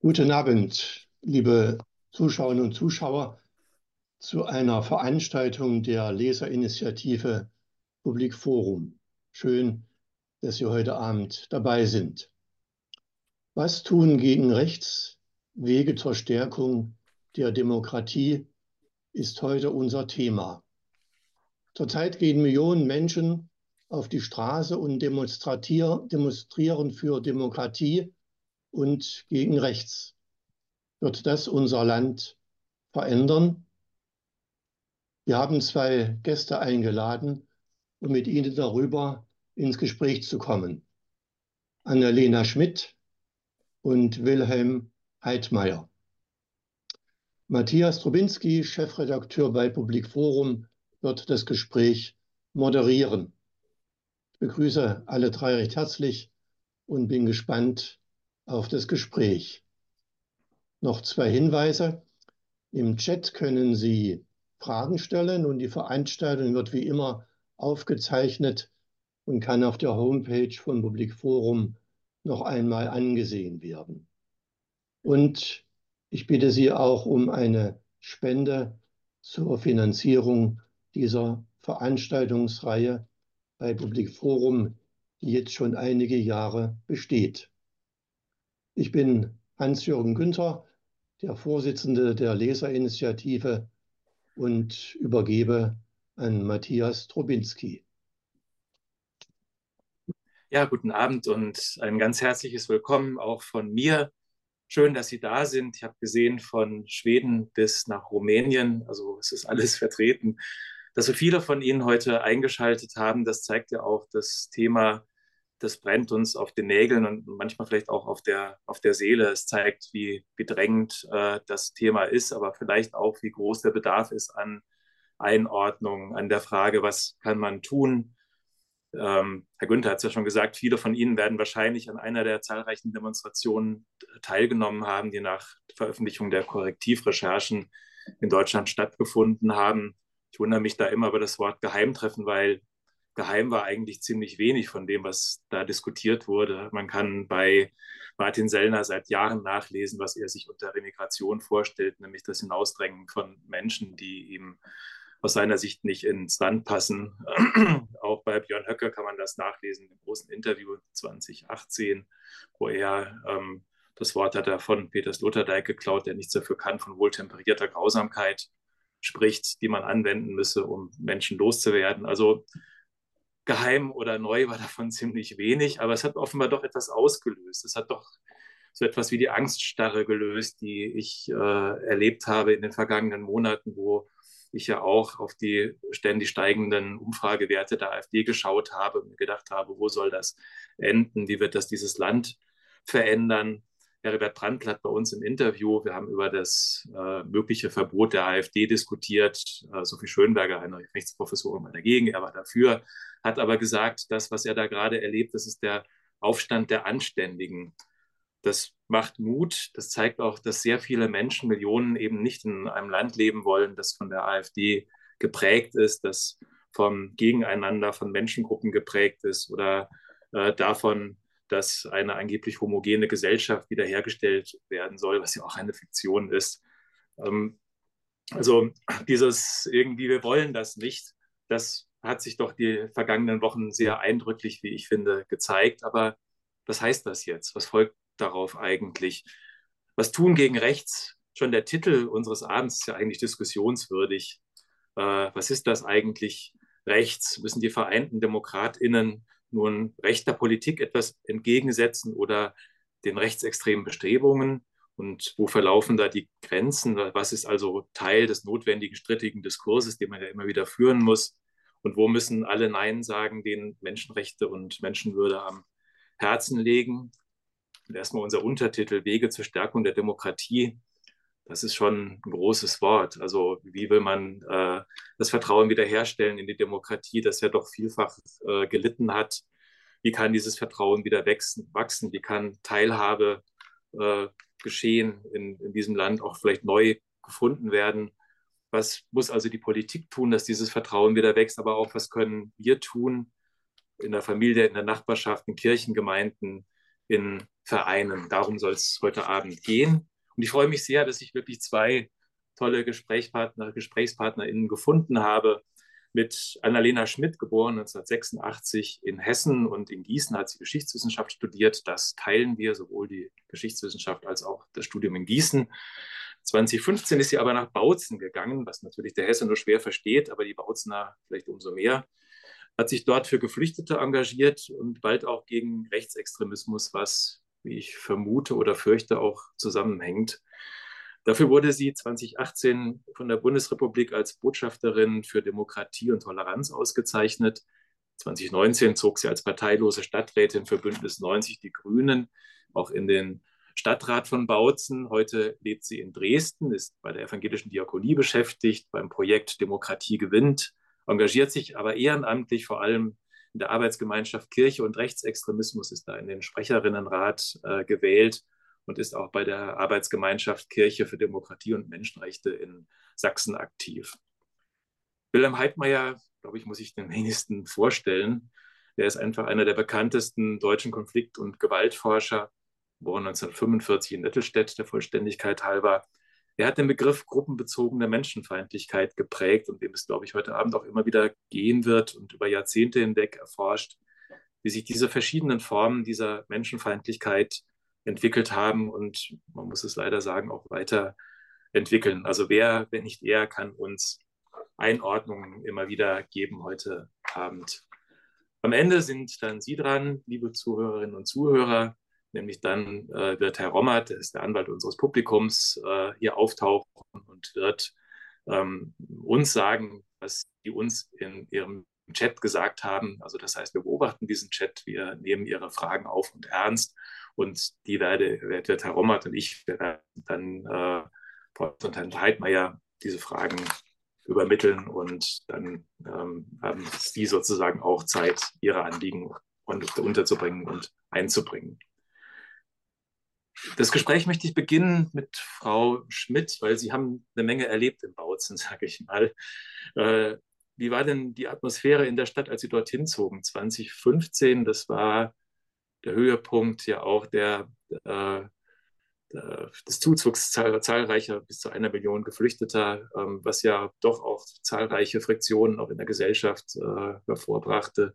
Guten Abend, liebe Zuschauerinnen und Zuschauer, zu einer Veranstaltung der Leserinitiative Public Forum. Schön, dass Sie heute Abend dabei sind. Was tun gegen rechts? Wege zur Stärkung der Demokratie ist heute unser Thema. Zurzeit gehen Millionen Menschen auf die Straße und demonstrieren für Demokratie und gegen rechts. Wird das unser Land verändern? Wir haben zwei Gäste eingeladen, um mit ihnen darüber ins Gespräch zu kommen. Annalena Schmidt und Wilhelm Heidmeier. Matthias Trubinski, Chefredakteur bei Public Forum, wird das Gespräch moderieren. Ich begrüße alle drei recht herzlich und bin gespannt auf das Gespräch. Noch zwei Hinweise. Im Chat können Sie Fragen stellen und die Veranstaltung wird wie immer aufgezeichnet und kann auf der Homepage von Public Forum noch einmal angesehen werden. Und ich bitte Sie auch um eine Spende zur Finanzierung dieser Veranstaltungsreihe bei Public Forum, die jetzt schon einige Jahre besteht. Ich bin Hans-Jürgen Günther, der Vorsitzende der Leserinitiative und übergebe an Matthias Trubinski. Ja, guten Abend und ein ganz herzliches Willkommen auch von mir. Schön, dass Sie da sind. Ich habe gesehen, von Schweden bis nach Rumänien, also es ist alles vertreten. Dass so viele von Ihnen heute eingeschaltet haben, das zeigt ja auch das Thema das brennt uns auf den Nägeln und manchmal vielleicht auch auf der, auf der Seele. Es zeigt, wie, wie drängend äh, das Thema ist, aber vielleicht auch, wie groß der Bedarf ist an Einordnung, an der Frage, was kann man tun. Ähm, Herr Günther hat es ja schon gesagt, viele von Ihnen werden wahrscheinlich an einer der zahlreichen Demonstrationen teilgenommen haben, die nach Veröffentlichung der Korrektivrecherchen in Deutschland stattgefunden haben. Ich wundere mich da immer über das Wort Geheimtreffen, weil geheim war eigentlich ziemlich wenig von dem, was da diskutiert wurde. Man kann bei Martin Sellner seit Jahren nachlesen, was er sich unter Remigration vorstellt, nämlich das Hinausdrängen von Menschen, die ihm aus seiner Sicht nicht ins Land passen. Auch bei Björn Höcke kann man das nachlesen im großen Interview 2018, wo er ähm, das Wort hat er von Peter Sloterdijk geklaut, der nichts dafür kann, von wohltemperierter Grausamkeit spricht, die man anwenden müsse, um Menschen loszuwerden. Also geheim oder neu war davon ziemlich wenig, aber es hat offenbar doch etwas ausgelöst. Es hat doch so etwas wie die Angststarre gelöst, die ich äh, erlebt habe in den vergangenen Monaten, wo ich ja auch auf die ständig steigenden Umfragewerte der AfD geschaut habe und gedacht habe, wo soll das enden? Wie wird das dieses Land verändern? Herbert Brandl hat bei uns im Interview, wir haben über das äh, mögliche Verbot der AfD diskutiert. Äh, Sophie Schönberger, eine Rechtsprofessorin, war dagegen, er war dafür hat aber gesagt, das, was er da gerade erlebt, das ist der Aufstand der Anständigen. Das macht Mut. Das zeigt auch, dass sehr viele Menschen, Millionen eben nicht in einem Land leben wollen, das von der AfD geprägt ist, das vom Gegeneinander von Menschengruppen geprägt ist oder äh, davon, dass eine angeblich homogene Gesellschaft wiederhergestellt werden soll, was ja auch eine Fiktion ist. Ähm, also dieses irgendwie, wir wollen das nicht, das hat sich doch die vergangenen Wochen sehr eindrücklich, wie ich finde, gezeigt. Aber was heißt das jetzt? Was folgt darauf eigentlich? Was tun gegen rechts? Schon der Titel unseres Abends ist ja eigentlich diskussionswürdig. Äh, was ist das eigentlich rechts? Müssen die Vereinten DemokratInnen nun rechter Politik etwas entgegensetzen oder den rechtsextremen Bestrebungen? Und wo verlaufen da die Grenzen? Was ist also Teil des notwendigen strittigen Diskurses, den man ja immer wieder führen muss? Und wo müssen alle Nein sagen, denen Menschenrechte und Menschenwürde am Herzen legen? Und erstmal unser Untertitel Wege zur Stärkung der Demokratie. Das ist schon ein großes Wort. Also wie will man äh, das Vertrauen wiederherstellen in die Demokratie, das ja doch vielfach äh, gelitten hat? Wie kann dieses Vertrauen wieder wachsen? wachsen? Wie kann Teilhabe äh, geschehen in, in diesem Land auch vielleicht neu gefunden werden? Was muss also die Politik tun, dass dieses Vertrauen wieder wächst, aber auch was können wir tun in der Familie, in der Nachbarschaft, in Kirchengemeinden, in vereinen. Darum soll es heute Abend gehen. Und ich freue mich sehr, dass ich wirklich zwei tolle Gesprächspartner, GesprächspartnerInnen gefunden habe. Mit Annalena Schmidt, geboren 1986 in Hessen und in Gießen hat sie Geschichtswissenschaft studiert. Das teilen wir, sowohl die Geschichtswissenschaft als auch das Studium in Gießen. 2015 ist sie aber nach Bautzen gegangen, was natürlich der Hesse nur schwer versteht, aber die Bautzener vielleicht umso mehr. Hat sich dort für Geflüchtete engagiert und bald auch gegen Rechtsextremismus, was, wie ich vermute oder fürchte, auch zusammenhängt. Dafür wurde sie 2018 von der Bundesrepublik als Botschafterin für Demokratie und Toleranz ausgezeichnet. 2019 zog sie als parteilose Stadträtin für Bündnis 90 Die Grünen auch in den Stadtrat von Bautzen. Heute lebt sie in Dresden, ist bei der evangelischen Diakonie beschäftigt, beim Projekt Demokratie gewinnt, engagiert sich aber ehrenamtlich vor allem in der Arbeitsgemeinschaft Kirche und Rechtsextremismus, ist da in den Sprecherinnenrat äh, gewählt und ist auch bei der Arbeitsgemeinschaft Kirche für Demokratie und Menschenrechte in Sachsen aktiv. Wilhelm Heidmeier, glaube ich, muss ich den wenigsten vorstellen. Er ist einfach einer der bekanntesten deutschen Konflikt- und Gewaltforscher, geboren 1945 in Nettelstedt, der Vollständigkeit halber. Er hat den Begriff gruppenbezogene Menschenfeindlichkeit geprägt und dem es, glaube ich, heute Abend auch immer wieder gehen wird und über Jahrzehnte hinweg erforscht, wie sich diese verschiedenen Formen dieser Menschenfeindlichkeit entwickelt haben und man muss es leider sagen, auch weiterentwickeln. Also wer, wenn nicht er, kann uns Einordnungen immer wieder geben heute Abend. Am Ende sind dann Sie dran, liebe Zuhörerinnen und Zuhörer, nämlich dann äh, wird Herr Rommert, der ist der Anwalt unseres Publikums, äh, hier auftauchen und wird ähm, uns sagen, was die uns in ihrem Chat gesagt haben. Also das heißt, wir beobachten diesen Chat, wir nehmen ihre Fragen auf und ernst und die werde, wird Herr Rommert und ich dann äh, und Herrn Heidmeier diese Fragen übermitteln und dann ähm, haben Sie sozusagen auch Zeit, Ihre Anliegen unterzubringen und einzubringen. Das Gespräch möchte ich beginnen mit Frau Schmidt, weil Sie haben eine Menge erlebt in Bautzen, sage ich mal. Äh, wie war denn die Atmosphäre in der Stadt, als Sie dorthin zogen? 2015, das war der Höhepunkt ja auch der, äh, des Zuzugs zahlreicher bis zu einer Million Geflüchteter, ähm, was ja doch auch zahlreiche Friktionen auch in der Gesellschaft äh, hervorbrachte.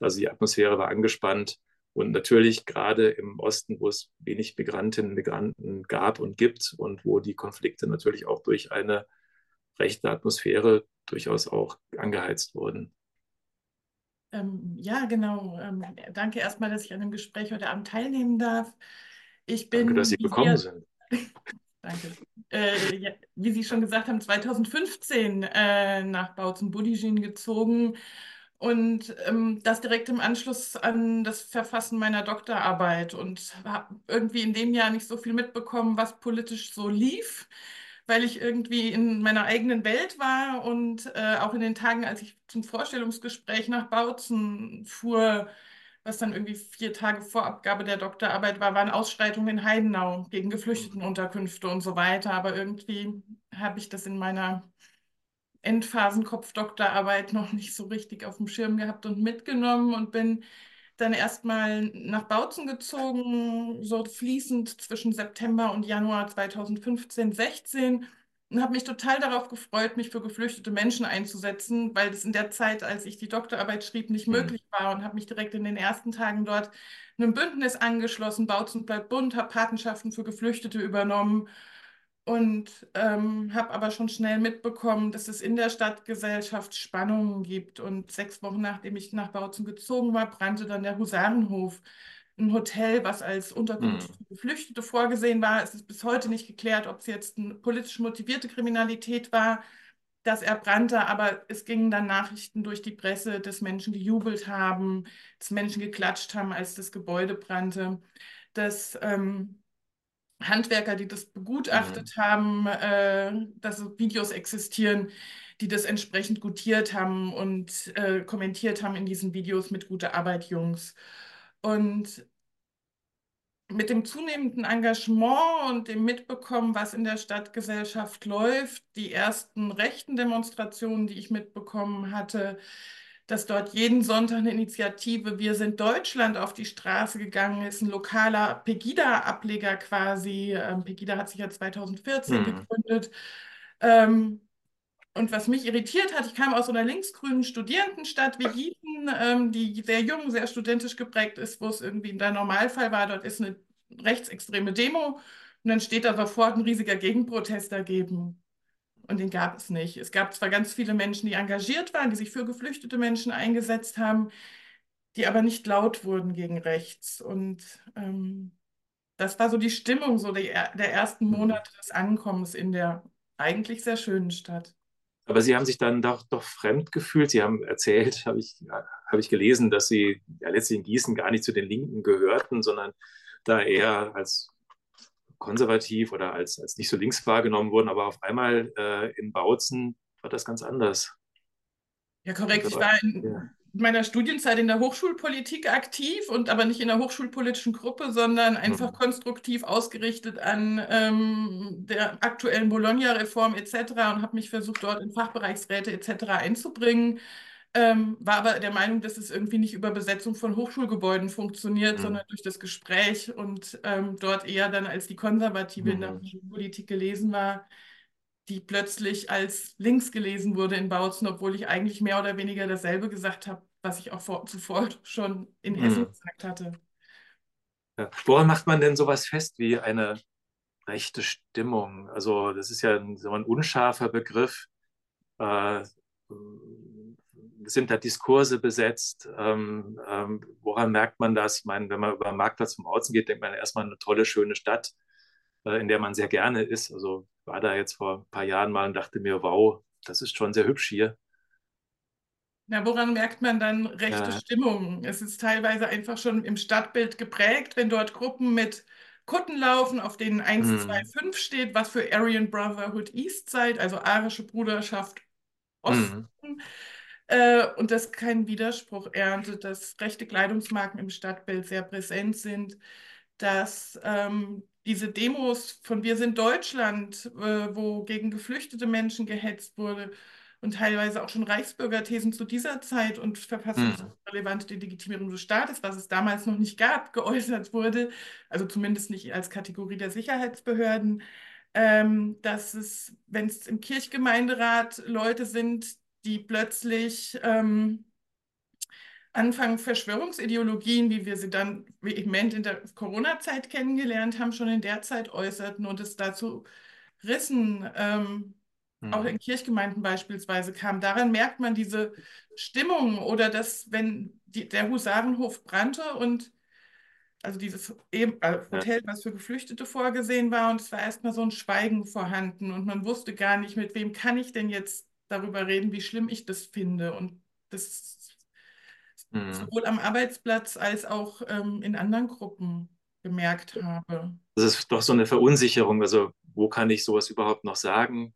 Also die Atmosphäre war angespannt. Und natürlich gerade im Osten, wo es wenig Migrantinnen und Migranten gab und gibt und wo die Konflikte natürlich auch durch eine rechte Atmosphäre durchaus auch angeheizt wurden. Ähm, ja, genau. Ähm, danke erstmal, dass ich an dem Gespräch heute Abend teilnehmen darf. Ich bin, danke, dass Sie gekommen sind. danke. Äh, ja, wie Sie schon gesagt haben, 2015 äh, nach Bautzen-Budijin gezogen und ähm, das direkt im Anschluss an das Verfassen meiner Doktorarbeit und habe irgendwie in dem Jahr nicht so viel mitbekommen, was politisch so lief weil ich irgendwie in meiner eigenen Welt war und äh, auch in den Tagen, als ich zum Vorstellungsgespräch nach Bautzen fuhr, was dann irgendwie vier Tage vor Abgabe der Doktorarbeit war, waren Ausschreitungen in Heidenau gegen Geflüchtetenunterkünfte und so weiter. Aber irgendwie habe ich das in meiner Endphasenkopf-Doktorarbeit noch nicht so richtig auf dem Schirm gehabt und mitgenommen und bin dann erstmal nach Bautzen gezogen, so fließend zwischen September und Januar 2015, 16 und habe mich total darauf gefreut, mich für geflüchtete Menschen einzusetzen, weil das in der Zeit, als ich die Doktorarbeit schrieb, nicht mhm. möglich war und habe mich direkt in den ersten Tagen dort einem Bündnis angeschlossen, Bautzen bleibt bunt, habe Patenschaften für Geflüchtete übernommen und ähm, habe aber schon schnell mitbekommen, dass es in der Stadtgesellschaft Spannungen gibt. Und sechs Wochen nachdem ich nach Bautzen gezogen war, brannte dann der Husarenhof, ein Hotel, was als Unterkunft für Geflüchtete vorgesehen war. Es ist bis heute nicht geklärt, ob es jetzt eine politisch motivierte Kriminalität war, dass er brannte, aber es gingen dann Nachrichten durch die Presse, dass Menschen gejubelt haben, dass Menschen geklatscht haben, als das Gebäude brannte, dass ähm, Handwerker, die das begutachtet mhm. haben, äh, dass Videos existieren, die das entsprechend gutiert haben und äh, kommentiert haben in diesen Videos mit gute Arbeit, Jungs. Und mit dem zunehmenden Engagement und dem Mitbekommen, was in der Stadtgesellschaft läuft, die ersten rechten Demonstrationen, die ich mitbekommen hatte, dass dort jeden Sonntag eine Initiative Wir sind Deutschland auf die Straße gegangen ist, ein lokaler Pegida-Ableger quasi. Ähm, Pegida hat sich ja 2014 mhm. gegründet. Ähm, und was mich irritiert hat, ich kam aus so einer linksgrünen Studierendenstadt wie Gießen, ähm, die sehr jung, sehr studentisch geprägt ist, wo es irgendwie der Normalfall war, dort ist eine rechtsextreme Demo und dann steht da sofort ein riesiger Gegenprotest dagegen. Und den gab es nicht. Es gab zwar ganz viele Menschen, die engagiert waren, die sich für geflüchtete Menschen eingesetzt haben, die aber nicht laut wurden gegen rechts. Und ähm, das war so die Stimmung so der, der ersten mhm. Monate des Ankommens in der eigentlich sehr schönen Stadt. Aber Sie haben sich dann doch, doch fremd gefühlt. Sie haben erzählt, habe ich, hab ich gelesen, dass Sie ja letztlich in Gießen gar nicht zu den Linken gehörten, sondern da eher als konservativ oder als, als nicht so links wahrgenommen wurden. Aber auf einmal äh, in Bautzen war das ganz anders. Ja, korrekt. Ich war in ja. meiner Studienzeit in der Hochschulpolitik aktiv und aber nicht in der hochschulpolitischen Gruppe, sondern einfach mhm. konstruktiv ausgerichtet an ähm, der aktuellen Bologna-Reform etc. und habe mich versucht, dort in Fachbereichsräte etc. einzubringen. Ähm, war aber der Meinung, dass es irgendwie nicht über Besetzung von Hochschulgebäuden funktioniert, mhm. sondern durch das Gespräch und ähm, dort eher dann als die Konservative mhm. in der mhm. Politik gelesen war, die plötzlich als links gelesen wurde in Bautzen, obwohl ich eigentlich mehr oder weniger dasselbe gesagt habe, was ich auch vor, zuvor schon in mhm. Hessen gesagt hatte. Ja. Woran macht man denn sowas fest wie eine rechte Stimmung? Also das ist ja ein, so ein unscharfer Begriff. Äh, sind da Diskurse besetzt? Ähm, ähm, woran merkt man das? Ich meine, wenn man über den Marktplatz vom Außen geht, denkt man erstmal eine tolle, schöne Stadt, äh, in der man sehr gerne ist. Also war da jetzt vor ein paar Jahren mal und dachte mir, wow, das ist schon sehr hübsch hier. Na, woran merkt man dann rechte ja. Stimmung? Es ist teilweise einfach schon im Stadtbild geprägt, wenn dort Gruppen mit Kutten laufen, auf denen 1, hm. 2, 5 steht, was für Aryan Brotherhood East Side, also arische Bruderschaft Osten. Hm. Äh, und das keinen Widerspruch erntet, dass rechte Kleidungsmarken im Stadtbild sehr präsent sind, dass ähm, diese Demos von Wir sind Deutschland, äh, wo gegen geflüchtete Menschen gehetzt wurde und teilweise auch schon Reichsbürgerthesen zu dieser Zeit und verfassungsrelevante mhm. Legitimierung des Staates, was es damals noch nicht gab, geäußert wurde, also zumindest nicht als Kategorie der Sicherheitsbehörden, ähm, dass es, wenn es im Kirchgemeinderat Leute sind, die plötzlich ähm, anfangen, Verschwörungsideologien, wie wir sie dann vehement in der Corona-Zeit kennengelernt haben, schon in der Zeit äußerten und es dazu Rissen, ähm, mhm. auch in Kirchgemeinden beispielsweise kam. Daran merkt man diese Stimmung oder dass, wenn die, der Husarenhof brannte und also dieses also Hotel, was für Geflüchtete vorgesehen war, und es war erstmal so ein Schweigen vorhanden und man wusste gar nicht, mit wem kann ich denn jetzt darüber reden, wie schlimm ich das finde. Und das mhm. sowohl am Arbeitsplatz als auch ähm, in anderen Gruppen gemerkt habe. Das ist doch so eine Verunsicherung. Also wo kann ich sowas überhaupt noch sagen?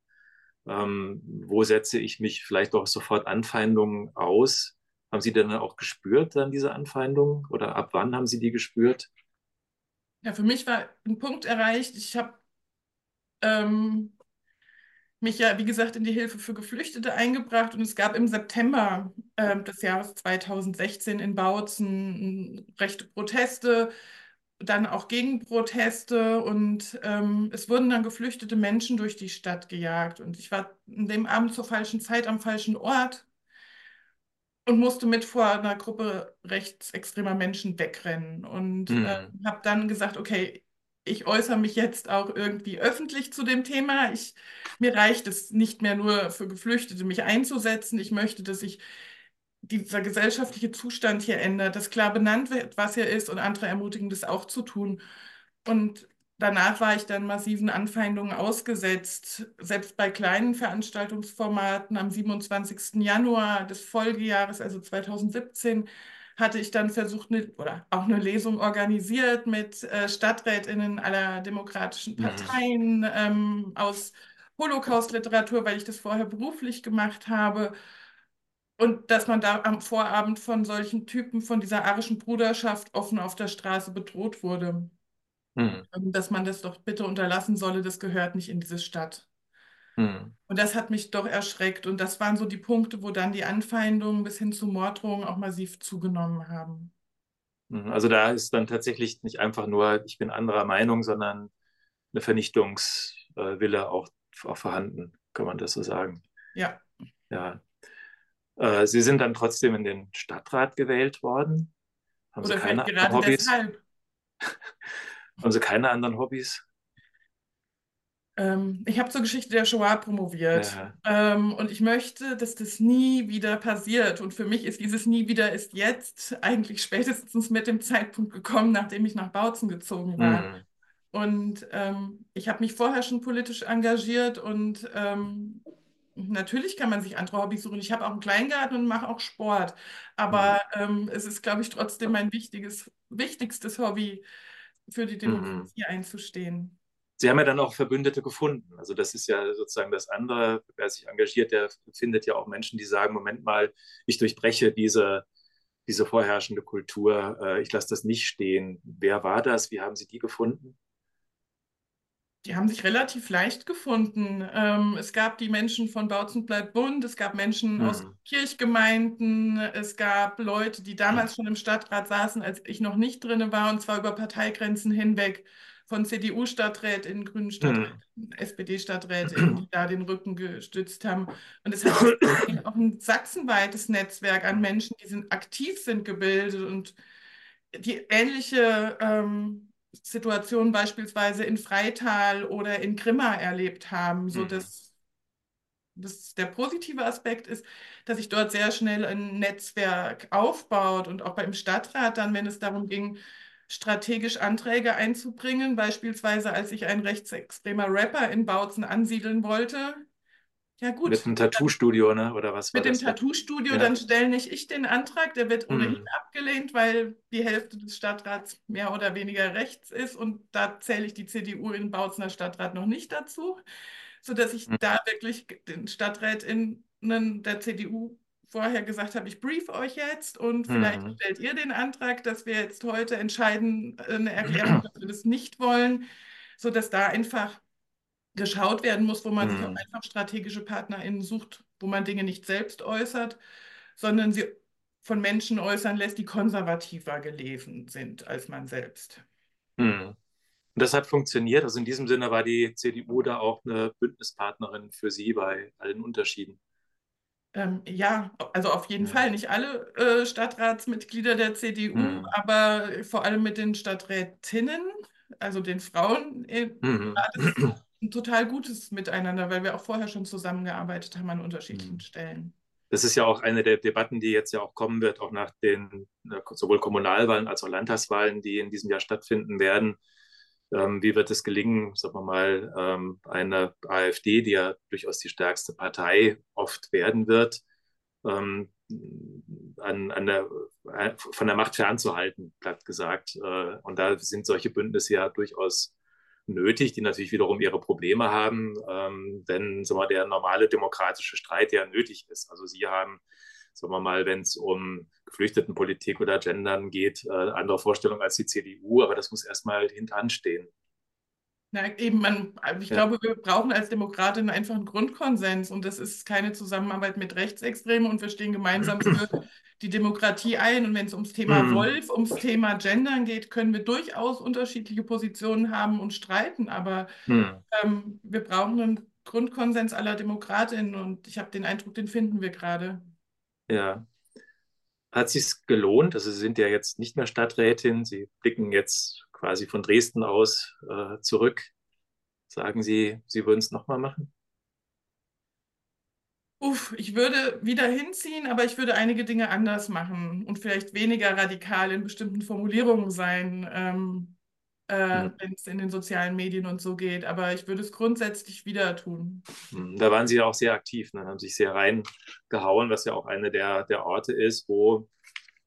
Ähm, wo setze ich mich vielleicht auch sofort Anfeindungen aus? Haben Sie denn auch gespürt, dann diese Anfeindungen? Oder ab wann haben Sie die gespürt? Ja, für mich war ein Punkt erreicht. Ich habe ähm, mich ja, wie gesagt, in die Hilfe für Geflüchtete eingebracht. Und es gab im September äh, des Jahres 2016 in Bautzen rechte Proteste, dann auch Gegenproteste. Und ähm, es wurden dann geflüchtete Menschen durch die Stadt gejagt. Und ich war an dem Abend zur falschen Zeit am falschen Ort und musste mit vor einer Gruppe rechtsextremer Menschen wegrennen. Und mhm. äh, habe dann gesagt, okay, ich äußere mich jetzt auch irgendwie öffentlich zu dem Thema. Ich, mir reicht es nicht mehr nur für Geflüchtete, mich einzusetzen. Ich möchte, dass sich dieser gesellschaftliche Zustand hier ändert, dass klar benannt wird, was hier ist und andere ermutigen, das auch zu tun. Und danach war ich dann massiven Anfeindungen ausgesetzt, selbst bei kleinen Veranstaltungsformaten. Am 27. Januar des Folgejahres, also 2017, hatte ich dann versucht, eine, oder auch eine Lesung organisiert mit äh, Stadträtinnen aller demokratischen mhm. Parteien mhm. ähm, aus Holocaust-Literatur, weil ich das vorher beruflich gemacht habe. Und dass man da am Vorabend von solchen Typen von dieser arischen Bruderschaft offen auf der Straße bedroht wurde. Mhm. Dass man das doch bitte unterlassen solle, das gehört nicht in diese Stadt. Hm. Und das hat mich doch erschreckt. Und das waren so die Punkte, wo dann die Anfeindungen bis hin zu Morddrohungen auch massiv zugenommen haben. Hm, also da ist dann tatsächlich nicht einfach nur, ich bin anderer Meinung, sondern eine Vernichtungswille auch, auch vorhanden, kann man das so sagen. Ja. Ja. Äh, Sie sind dann trotzdem in den Stadtrat gewählt worden. Haben Oder Sie keine gerade Hobbys? deshalb. Haben Sie keine anderen Hobbys? Ähm, ich habe zur Geschichte der Shoah promoviert ja. ähm, und ich möchte, dass das nie wieder passiert. Und für mich ist dieses Nie wieder ist jetzt eigentlich spätestens mit dem Zeitpunkt gekommen, nachdem ich nach Bautzen gezogen war. Mhm. Und ähm, ich habe mich vorher schon politisch engagiert und ähm, natürlich kann man sich andere Hobbys suchen. Ich habe auch einen Kleingarten und mache auch Sport. Aber mhm. ähm, es ist, glaube ich, trotzdem mein wichtiges, wichtigstes Hobby, für die mhm. Demokratie mhm. einzustehen. Sie haben ja dann auch Verbündete gefunden. Also das ist ja sozusagen das andere. Wer sich engagiert, der findet ja auch Menschen, die sagen, Moment mal, ich durchbreche diese, diese vorherrschende Kultur. Äh, ich lasse das nicht stehen. Wer war das? Wie haben Sie die gefunden? Die haben sich relativ leicht gefunden. Ähm, es gab die Menschen von Bautzen bleibt Bund, es gab Menschen mhm. aus Kirchgemeinden, es gab Leute, die damals mhm. schon im Stadtrat saßen, als ich noch nicht drin war, und zwar über Parteigrenzen hinweg von CDU-Stadträtinnen, grünen Stadträtinnen, mhm. SPD-Stadträtinnen, die da den Rücken gestützt haben. Und es hat auch ein sachsenweites Netzwerk an Menschen, die sind, aktiv sind, gebildet und die ähnliche ähm, Situationen beispielsweise in Freital oder in Grimma erlebt haben, sodass mhm. das, der positive Aspekt ist, dass sich dort sehr schnell ein Netzwerk aufbaut und auch beim Stadtrat dann, wenn es darum ging, strategisch Anträge einzubringen. Beispielsweise, als ich ein rechtsextremer Rapper in Bautzen ansiedeln wollte. Ja, gut. Mit dem Tattoo-Studio, ne? oder was? Mit dem Tattoo-Studio, ja. dann stelle nicht ich den Antrag, der wird ohnehin mhm. abgelehnt, weil die Hälfte des Stadtrats mehr oder weniger rechts ist und da zähle ich die CDU in Bautzener Stadtrat noch nicht dazu, sodass ich mhm. da wirklich den Stadträtinnen der CDU vorher gesagt habe, ich brief euch jetzt und vielleicht mhm. stellt ihr den Antrag, dass wir jetzt heute entscheiden, äh, eine Erklärung, dass wir das nicht wollen, sodass da einfach geschaut werden muss, wo man mhm. sich auch einfach strategische PartnerInnen sucht, wo man Dinge nicht selbst äußert, sondern sie von Menschen äußern lässt, die konservativer gelesen sind als man selbst. Mhm. Und das hat funktioniert. Also in diesem Sinne war die CDU da auch eine Bündnispartnerin für Sie bei allen Unterschieden. Ähm, ja, also auf jeden ja. Fall. Nicht alle äh, Stadtratsmitglieder der CDU, mhm. aber vor allem mit den Stadträtinnen, also den Frauen, äh, mhm. war das ein total gutes Miteinander, weil wir auch vorher schon zusammengearbeitet haben an unterschiedlichen mhm. Stellen. Das ist ja auch eine der Debatten, die jetzt ja auch kommen wird, auch nach den äh, sowohl Kommunalwahlen als auch Landtagswahlen, die in diesem Jahr stattfinden werden ähm, wie wird es gelingen, sagen wir mal, ähm, eine AfD, die ja durchaus die stärkste Partei oft werden wird, ähm, an, an der, äh, von der Macht fernzuhalten, platt gesagt. Äh, und da sind solche Bündnisse ja durchaus nötig, die natürlich wiederum ihre Probleme haben, ähm, wenn sagen wir, der normale demokratische Streit ja nötig ist. Also Sie haben sagen wir mal, wenn es um Geflüchtetenpolitik oder Gendern geht, äh, andere Vorstellungen als die CDU, aber das muss erstmal hintanstehen. Na, eben, man, also ich ja. glaube, wir brauchen als Demokratinnen einfach einen Grundkonsens und das ist keine Zusammenarbeit mit Rechtsextremen und wir stehen gemeinsam für die Demokratie ein. Und wenn es ums Thema mhm. Wolf, ums Thema Gendern geht, können wir durchaus unterschiedliche Positionen haben und streiten, aber mhm. ähm, wir brauchen einen Grundkonsens aller Demokratinnen und ich habe den Eindruck, den finden wir gerade. Ja. Hat sich gelohnt? Also Sie sind ja jetzt nicht mehr Stadträtin, Sie blicken jetzt quasi von Dresden aus äh, zurück. Sagen Sie, Sie würden es nochmal machen? Uff, ich würde wieder hinziehen, aber ich würde einige Dinge anders machen und vielleicht weniger radikal in bestimmten Formulierungen sein. Ähm, äh, wenn es in den sozialen Medien und so geht. Aber ich würde es grundsätzlich wieder tun. Hm, da waren Sie ja auch sehr aktiv, ne? haben sich sehr reingehauen, was ja auch eine der, der Orte ist, wo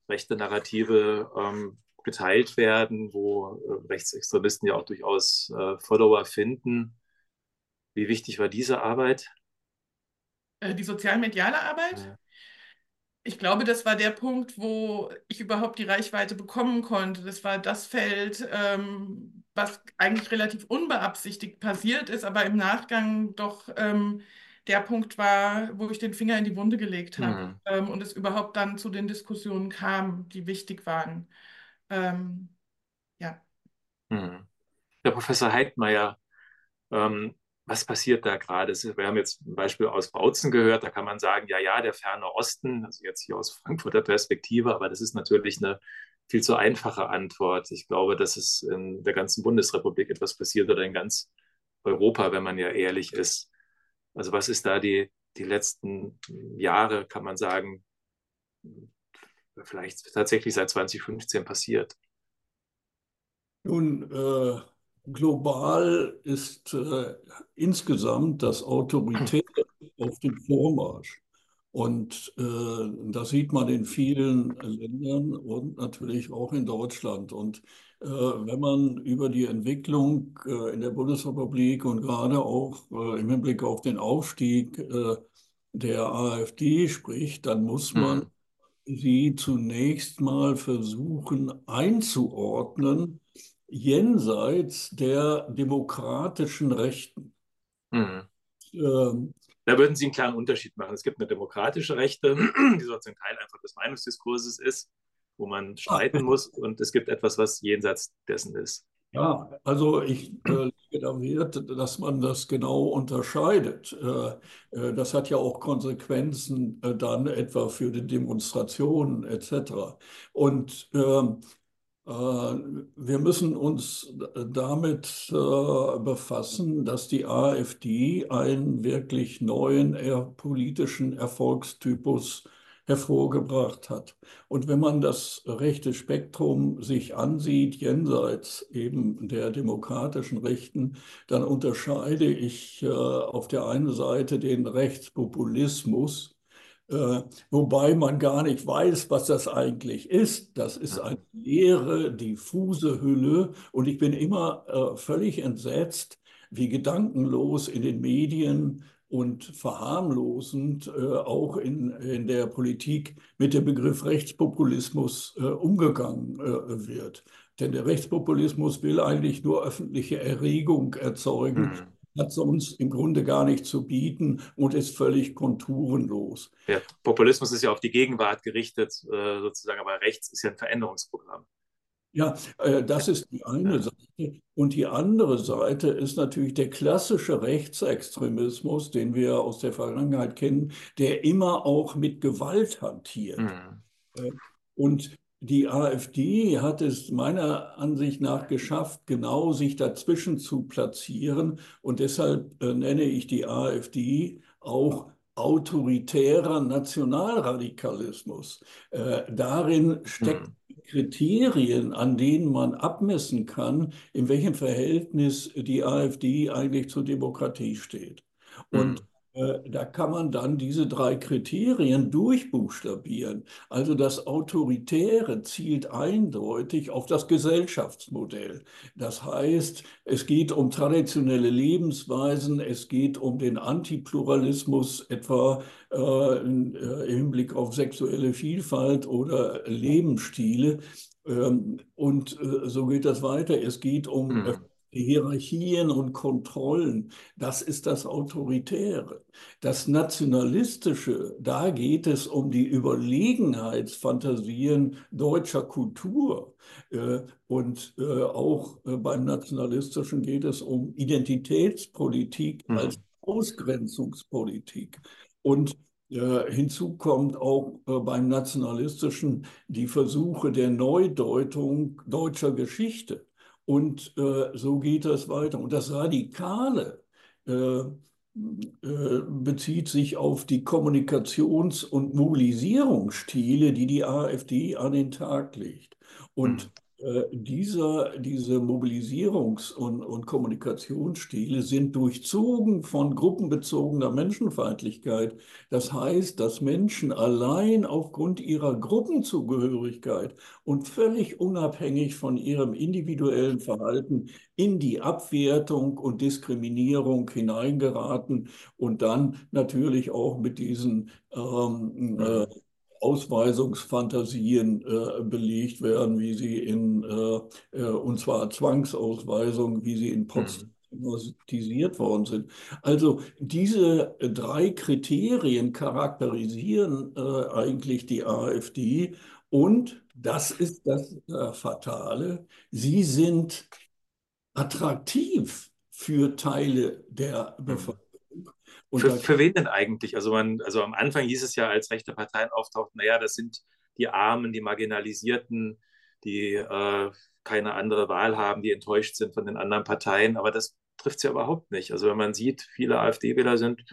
rechte Narrative ähm, geteilt werden, wo äh, Rechtsextremisten ja auch durchaus äh, Follower finden. Wie wichtig war diese Arbeit? Äh, die sozialmediale Arbeit? Ich glaube, das war der Punkt, wo ich überhaupt die Reichweite bekommen konnte. Das war das Feld, ähm, was eigentlich relativ unbeabsichtigt passiert ist, aber im Nachgang doch ähm, der Punkt war, wo ich den Finger in die Wunde gelegt habe Mhm. ähm, und es überhaupt dann zu den Diskussionen kam, die wichtig waren. Ähm, ja. Mhm. Herr Professor Heidmeier, ähm, was passiert da gerade? Wir haben jetzt ein Beispiel aus Bautzen gehört, da kann man sagen, ja, ja, der ferne Osten, also jetzt hier aus Frankfurter Perspektive, aber das ist natürlich eine viel zu einfache Antwort. Ich glaube, dass es in der ganzen Bundesrepublik etwas passiert oder in ganz Europa, wenn man ja ehrlich ist. Also was ist da die, die letzten Jahre, kann man sagen, vielleicht tatsächlich seit 2015 passiert? Nun, äh, global ist äh, insgesamt das Autoritäre auf dem Vormarsch. Und äh, das sieht man in vielen Ländern und natürlich auch in Deutschland. Und äh, wenn man über die Entwicklung äh, in der Bundesrepublik und gerade auch äh, im Hinblick auf den Aufstieg äh, der AfD spricht, dann muss man Mhm. sie zunächst mal versuchen einzuordnen jenseits der demokratischen Rechten. Mhm. Ähm, Da würden Sie einen klaren Unterschied machen. Es gibt eine demokratische Rechte, die sozusagen Teil einfach des Meinungsdiskurses ist, wo man streiten muss, und es gibt etwas, was jenseits dessen ist. Ja, also ich äh, lege da Wert, dass man das genau unterscheidet. Äh, äh, das hat ja auch Konsequenzen äh, dann etwa für die Demonstrationen etc. Und ähm, äh, wir müssen uns damit äh, befassen, dass die AfD einen wirklich neuen politischen Erfolgstypus hervorgebracht hat. Und wenn man das rechte Spektrum sich ansieht, jenseits eben der demokratischen Rechten, dann unterscheide ich äh, auf der einen Seite den Rechtspopulismus, äh, wobei man gar nicht weiß, was das eigentlich ist. Das ist eine leere, diffuse Hülle und ich bin immer äh, völlig entsetzt, wie gedankenlos in den Medien und verharmlosend äh, auch in, in der Politik mit dem Begriff Rechtspopulismus äh, umgegangen äh, wird. Denn der Rechtspopulismus will eigentlich nur öffentliche Erregung erzeugen, Mhm. Hat sonst im Grunde gar nichts zu bieten und ist völlig konturenlos. Der Populismus ist ja auf die Gegenwart gerichtet, äh, sozusagen, aber rechts ist ja ein Veränderungsprogramm. Ja, äh, das ist die eine Ja. Seite. Und die andere Seite ist natürlich der klassische Rechtsextremismus, den wir aus der Vergangenheit kennen, der immer auch mit Gewalt hantiert. Mhm. Und die AfD hat es meiner Ansicht nach geschafft, genau sich dazwischen zu platzieren. Und deshalb äh, nenne ich die AfD auch autoritärer Nationalradikalismus. Äh, darin stecken Mhm. Kriterien, an denen man abmessen kann, in welchem Verhältnis die AfD eigentlich zur Demokratie steht. Und äh, da kann man dann diese drei Kriterien durchbuchstabieren. Also das Autoritäre zielt eindeutig auf das Gesellschaftsmodell. Das heißt, es geht um traditionelle Lebensweisen, es geht um den Antipluralismus, etwa äh, äh, im Hinblick auf sexuelle Vielfalt oder Lebensstile. Ähm, und äh, so geht das weiter. Es geht um äh, Mhm. Hierarchien und Kontrollen. Das ist das Autoritäre. Das Nationalistische, da geht es um die Überlegenheitsfantasien deutscher Kultur. Äh, Und äh, auch äh, beim Nationalistischen geht es um Identitätspolitik als Mhm. Ausgrenzungspolitik. Und hinzu kommt auch beim Nationalistischen die Versuche der Neudeutung deutscher Geschichte. Und äh, so geht das weiter. Und das Radikale äh, äh, bezieht sich auf die Kommunikations- und Mobilisierungsstile, die die AfD an den Tag legt. Und äh, dieser, diese Mobilisierungs- und, und Kommunikationsstile sind durchzogen von gruppenbezogener Menschenfeindlichkeit. Das heißt, dass Menschen allein aufgrund ihrer Gruppenzugehörigkeit und völlig unabhängig von ihrem individuellen Verhalten in die Abwertung und Diskriminierung hineingeraten und dann natürlich auch mit diesen ähm, äh, Ausweisungsfantasien äh, belegt werden, wie sie in, äh, äh, und zwar Zwangsausweisungen, wie sie in Potsdam thematisiert worden sind. Also diese drei Kriterien charakterisieren äh, eigentlich die AfD und das ist das äh, Fatale. Sie sind attraktiv für Teile der mhm. Bevölkerung. Für, für, wen denn eigentlich? Also, man, also am Anfang hieß es ja, als rechte Parteien auftauchten, naja, das sind die Armen, die Marginalisierten, die äh, keine andere Wahl haben, die enttäuscht sind von den anderen Parteien. Aber das trifft es ja überhaupt nicht. Also wenn man sieht, viele AfD-Wähler sind,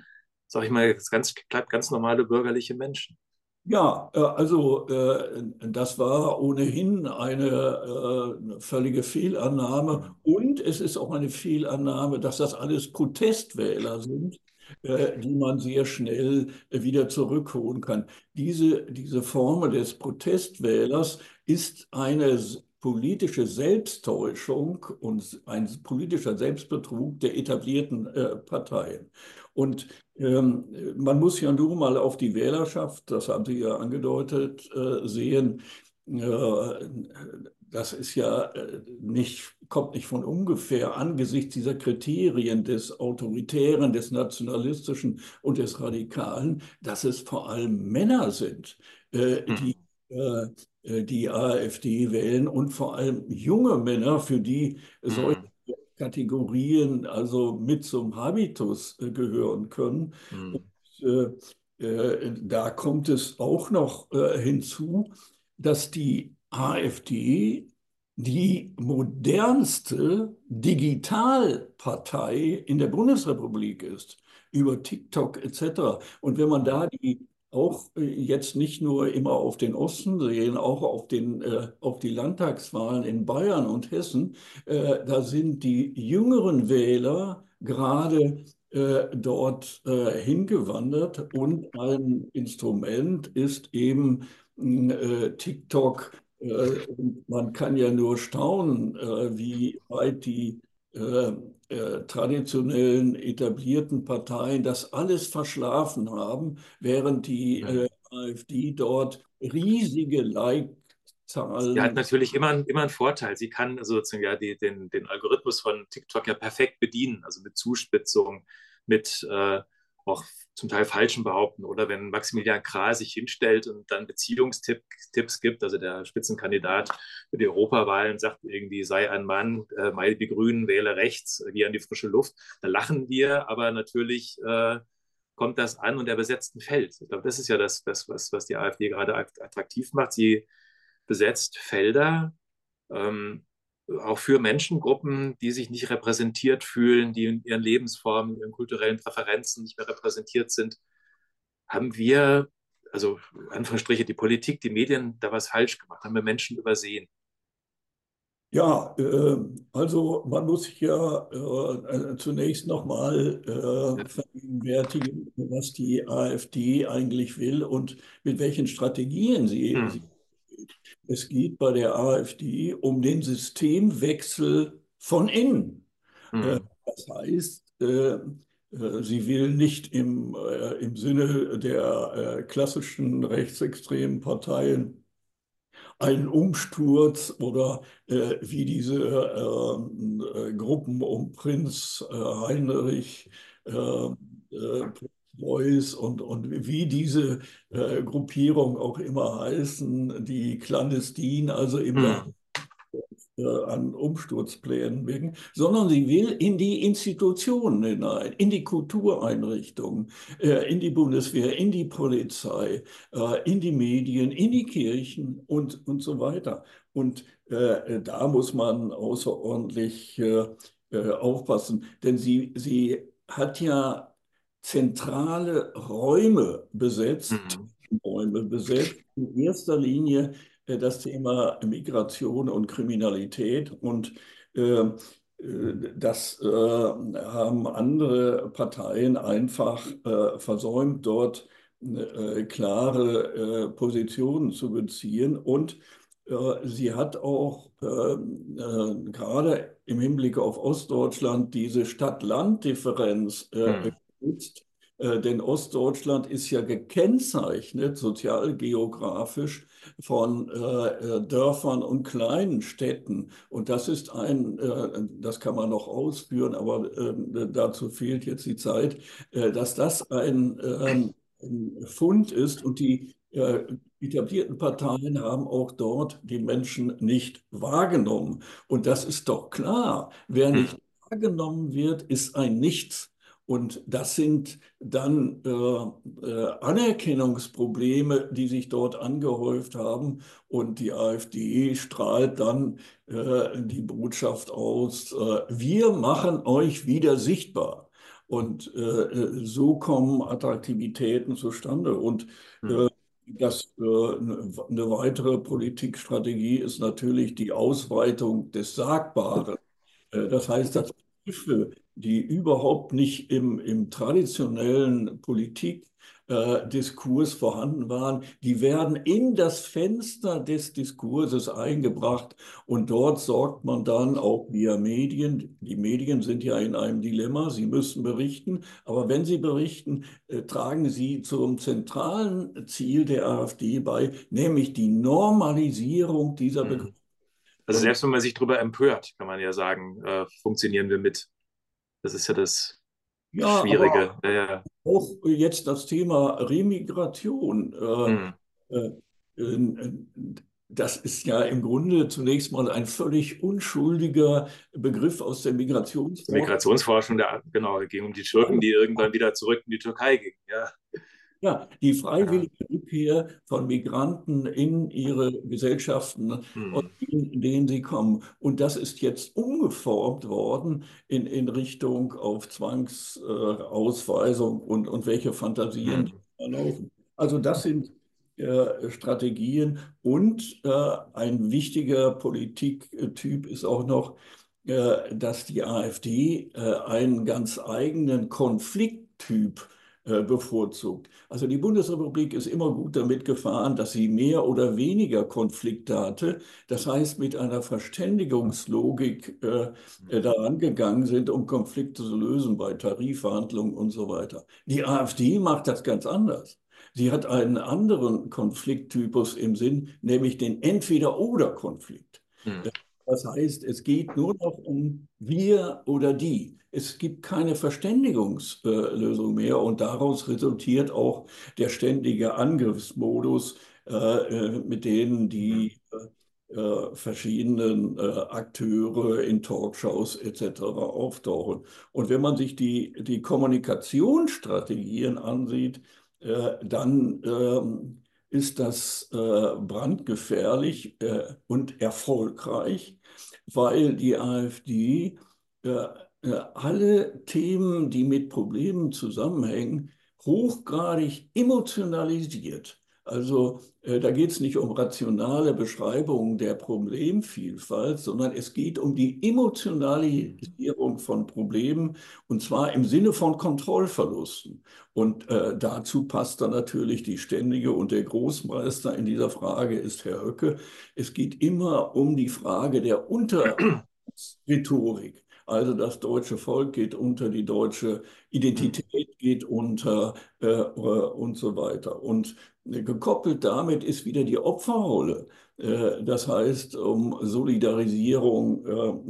sage ich mal, ganz, ganz normale bürgerliche Menschen. Ja, äh, also äh, das war ohnehin eine äh, völlige Fehlannahme und es ist auch eine Fehlannahme, dass das alles Protestwähler sind, die man sehr schnell wieder zurückholen kann. Diese, diese Formel des Protestwählers ist eine politische Selbsttäuschung und ein politischer Selbstbetrug der etablierten äh, Parteien. Und ähm, man muss ja nur mal auf die Wählerschaft, das haben Sie ja angedeutet, äh, sehen. Äh, das ist ja äh, nicht, kommt nicht von ungefähr angesichts dieser Kriterien des Autoritären, des Nationalistischen und des Radikalen, dass es vor allem Männer sind, äh, die hm. Äh, die AfD wählen und vor allem junge Männer, für die mhm. solche Kategorien also mit zum Habitus gehören können. Mhm. Und, da kommt es auch noch hinzu, dass die AfD die modernste Digitalpartei in der Bundesrepublik ist, über TikTok etc. Und wenn man da die auch äh, jetzt nicht nur immer auf den Osten sehen, auch auf, den, äh, auf die Landtagswahlen in Bayern und Hessen, äh, da sind die jüngeren Wähler gerade äh, dort äh, hingewandert und ein Instrument ist eben äh, TikTok. Und man kann ja nur staunen, wie weit die äh, traditionellen, etablierten Parteien das alles verschlafen haben, während die äh, AfD dort riesige Like-Zahlen. Sie hat natürlich immer, immer einen Vorteil. Sie kann also sozusagen ja die, den, den Algorithmus von TikTok ja perfekt bedienen, also mit Zuspitzung, mit äh, auch zum Teil falschen behaupten. Oder wenn Maximilian Krah sich hinstellt und dann Beziehungstipps gibt, also der Spitzenkandidat für die Europawahlen sagt irgendwie, sei ein Mann, äh, meide die Grünen, wähle rechts, geh an die frische Luft, da lachen wir, aber natürlich äh, kommt das an und er besetzt ein Feld. Ich glaube, das ist ja das, das was, was die AfD gerade attraktiv macht. Sie besetzt Felder, ähm, auch für Menschengruppen, die sich nicht repräsentiert fühlen, die in ihren Lebensformen, in ihren kulturellen Präferenzen nicht mehr repräsentiert sind, haben wir, also Anführungsstriche, die Politik, die Medien da was falsch gemacht, haben wir Menschen übersehen. Ja, äh, also man muss sich ja äh, zunächst nochmal äh, vergegenwärtigen, was die AfD eigentlich will und mit welchen Strategien sie, hm. sie es geht bei der AfD um den Systemwechsel von innen. Mhm. Das heißt, äh, äh, sie will nicht im, im Sinne der klassischen rechtsextremen Parteien einen Umsturz oder äh, wie diese äh, Gruppen um Prinz äh, Heinrich, Boys und, und wie diese äh, Gruppierung auch immer heißen, die clandestin, also immer hm. äh, an Umsturzplänen wegen, sondern sie will in die Institutionen hinein, in die Kultureinrichtungen, äh, in die Bundeswehr, in die Polizei, äh, in die Medien, in die Kirchen und, und so weiter. Und äh, da muss man außerordentlich äh, aufpassen, denn sie, sie hat ja zentrale Räume besetzt, mhm. Räume besetzt, in erster Linie äh, das Thema Migration und Kriminalität und äh, äh das äh, haben andere Parteien einfach äh, versäumt, dort äh, klare Positionen zu beziehen. Und sie hat auch gerade im Hinblick auf Ostdeutschland diese Stadt-Land-Differenz mhm genutzt, Äh, denn Ostdeutschland ist ja gekennzeichnet sozialgeografisch von äh, Dörfern und kleinen Städten. Und das ist ein, äh, das kann man noch ausführen, aber äh, dazu fehlt jetzt die Zeit, äh, dass das ein, ähm, ein, Fund ist und die äh, etablierten Parteien haben auch dort die Menschen nicht wahrgenommen. Und das ist doch klar. Wer hm. nicht wahrgenommen wird, ist ein Nichts. Und das sind dann äh, äh, Anerkennungsprobleme, die sich dort angehäuft haben. Und die AfD strahlt dann äh, die Botschaft aus, äh, wir machen euch wieder sichtbar. Und äh, so kommen Attraktivitäten zustande. Und hm. äh, das, eine weitere Politikstrategie ist natürlich die Ausweitung des Sagbaren. Das heißt, dass Begriffe, die überhaupt nicht im, im traditionellen Politikdiskurs äh, vorhanden waren, die werden in das Fenster des Diskurses eingebracht und dort sorgt man dann auch via Medien. Die Medien sind ja in einem Dilemma, sie müssen berichten, aber wenn sie berichten, äh, tragen sie zum zentralen Ziel der AfD bei, nämlich die Normalisierung dieser mhm. Begriffe. Also selbst wenn man sich darüber empört, kann man ja sagen, äh, funktionieren wir mit. Das ist ja das ja, Schwierige. Ja, ja. Auch jetzt das Thema Remigration. Äh, hm. äh, das ist ja im Grunde zunächst mal ein völlig unschuldiger Begriff aus der Migrationsforschung. Migrationsforschung, der, genau, ging um die Türken, die irgendwann wieder zurück in die Türkei gingen. Ja. Ja, die freiwillige Rückkehr von Migranten in ihre Gesellschaften, hm. in denen sie kommen. Und das ist jetzt umgeformt worden in, in Richtung auf Zwangsausweisung äh, und, und welche Fantasien hm. laufen. Also das sind äh, Strategien und äh, ein wichtiger Politiktyp ist auch noch, äh, dass die AfD äh, einen ganz eigenen Konflikttyp äh, bevorzugt. Also die Bundesrepublik ist immer gut damit gefahren, dass sie mehr oder weniger Konflikte hatte. Das heißt, mit einer Verständigungslogik äh, äh, daran gegangen sind, um Konflikte zu lösen bei Tarifverhandlungen und so weiter. Die AfD macht das ganz anders. Sie hat einen anderen Konflikttypus im Sinn, nämlich den Entweder-oder-Konflikt. Hm. Das heißt, es geht nur noch um wir oder die. Es gibt keine Verständigungslösung mehr und daraus resultiert auch der ständige Angriffsmodus, äh, äh, mit denen die äh, verschiedenen Akteure in Talkshows etc. auftauchen. Und wenn man sich die, die Kommunikationsstrategien ansieht, dann ähm, ist das brandgefährlich und erfolgreich, weil die AfD äh, alle Themen, die mit Problemen zusammenhängen, hochgradig emotionalisiert. Also äh, da geht es nicht um rationale Beschreibungen der Problemvielfalt, sondern es geht um die Emotionalisierung von Problemen und zwar im Sinne von Kontrollverlusten. Und äh, dazu passt dann natürlich die Ständige und der Großmeister in dieser Frage ist Herr Höcke. Es geht immer um die Frage der Unterrhetorik. Also das deutsche Volk geht unter, die deutsche Identität geht unter äh, äh, und so weiter. Und gekoppelt damit ist wieder die Opferrolle. Äh, das heißt, um Solidarisierung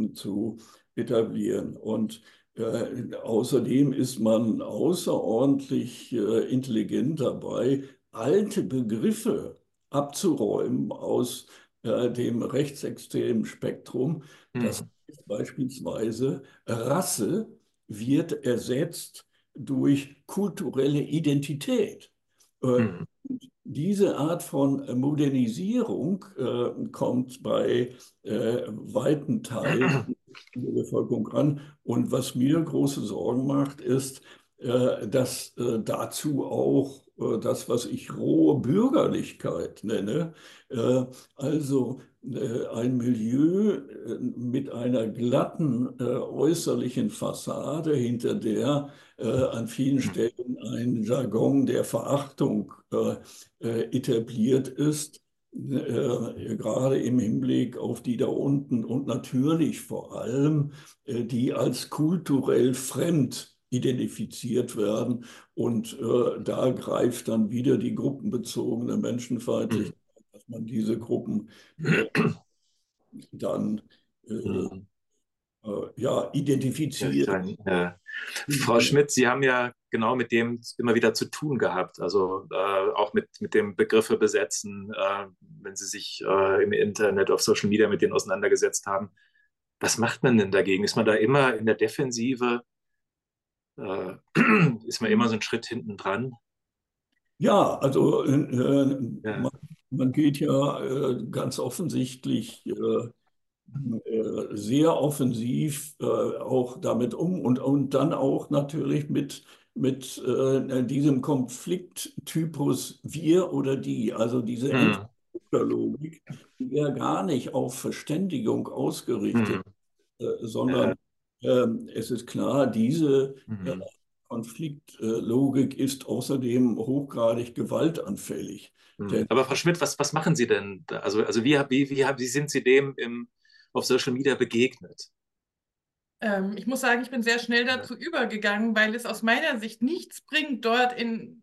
äh, zu etablieren. Und äh, außerdem ist man außerordentlich äh, intelligent dabei, alte Begriffe abzuräumen aus dem rechtsextremen Spektrum. Das hm beispielsweise Rasse wird ersetzt durch kulturelle Identität. Mhm. Diese Art von Modernisierung äh, kommt bei äh, weiten Teilen der Bevölkerung an. Und was mir große Sorgen macht, ist, äh, dass äh, dazu auch das, was ich rohe Bürgerlichkeit nenne, also ein Milieu mit einer glatten äußerlichen Fassade, hinter der an vielen Stellen ein Jargon der Verachtung etabliert ist, gerade im Hinblick auf die da unten und natürlich vor allem die als kulturell fremd identifiziert werden. Und äh, da greift dann wieder die gruppenbezogene Menschenfeindlichkeit, mhm. dass man diese Gruppen äh, dann äh, mhm. Äh, ja, identifiziert. Ja, Frau Schmidt, Sie haben ja genau mit dem immer wieder zu tun gehabt, also äh, auch mit, mit dem Begriffe besetzen, äh, wenn Sie sich äh, im Internet, auf Social Media mit denen auseinandergesetzt haben. Was macht man denn dagegen? Ist man da immer in der Defensive? Äh, ist man immer so einen Schritt hinten dran? Ja, also äh, ja. Man, man, geht ja ganz offensichtlich äh, sehr offensiv äh, auch damit um und, und dann auch natürlich mit, mit äh, diesem Konflikttypus wir oder die, also diese hm. Logik, die ja gar nicht auf Verständigung ausgerichtet, hm. äh, sondern ähm, es ist klar, diese hm. Konfliktlogik ist außerdem hochgradig gewaltanfällig. Hm. Aber Frau Schmidt, was, was machen Sie denn? Also, also wie, wie, wie, wie sind Sie dem im, auf Social Media begegnet? Ähm, ich muss sagen, ich bin sehr schnell dazu ja. übergegangen, weil es aus meiner Sicht nichts bringt, dort in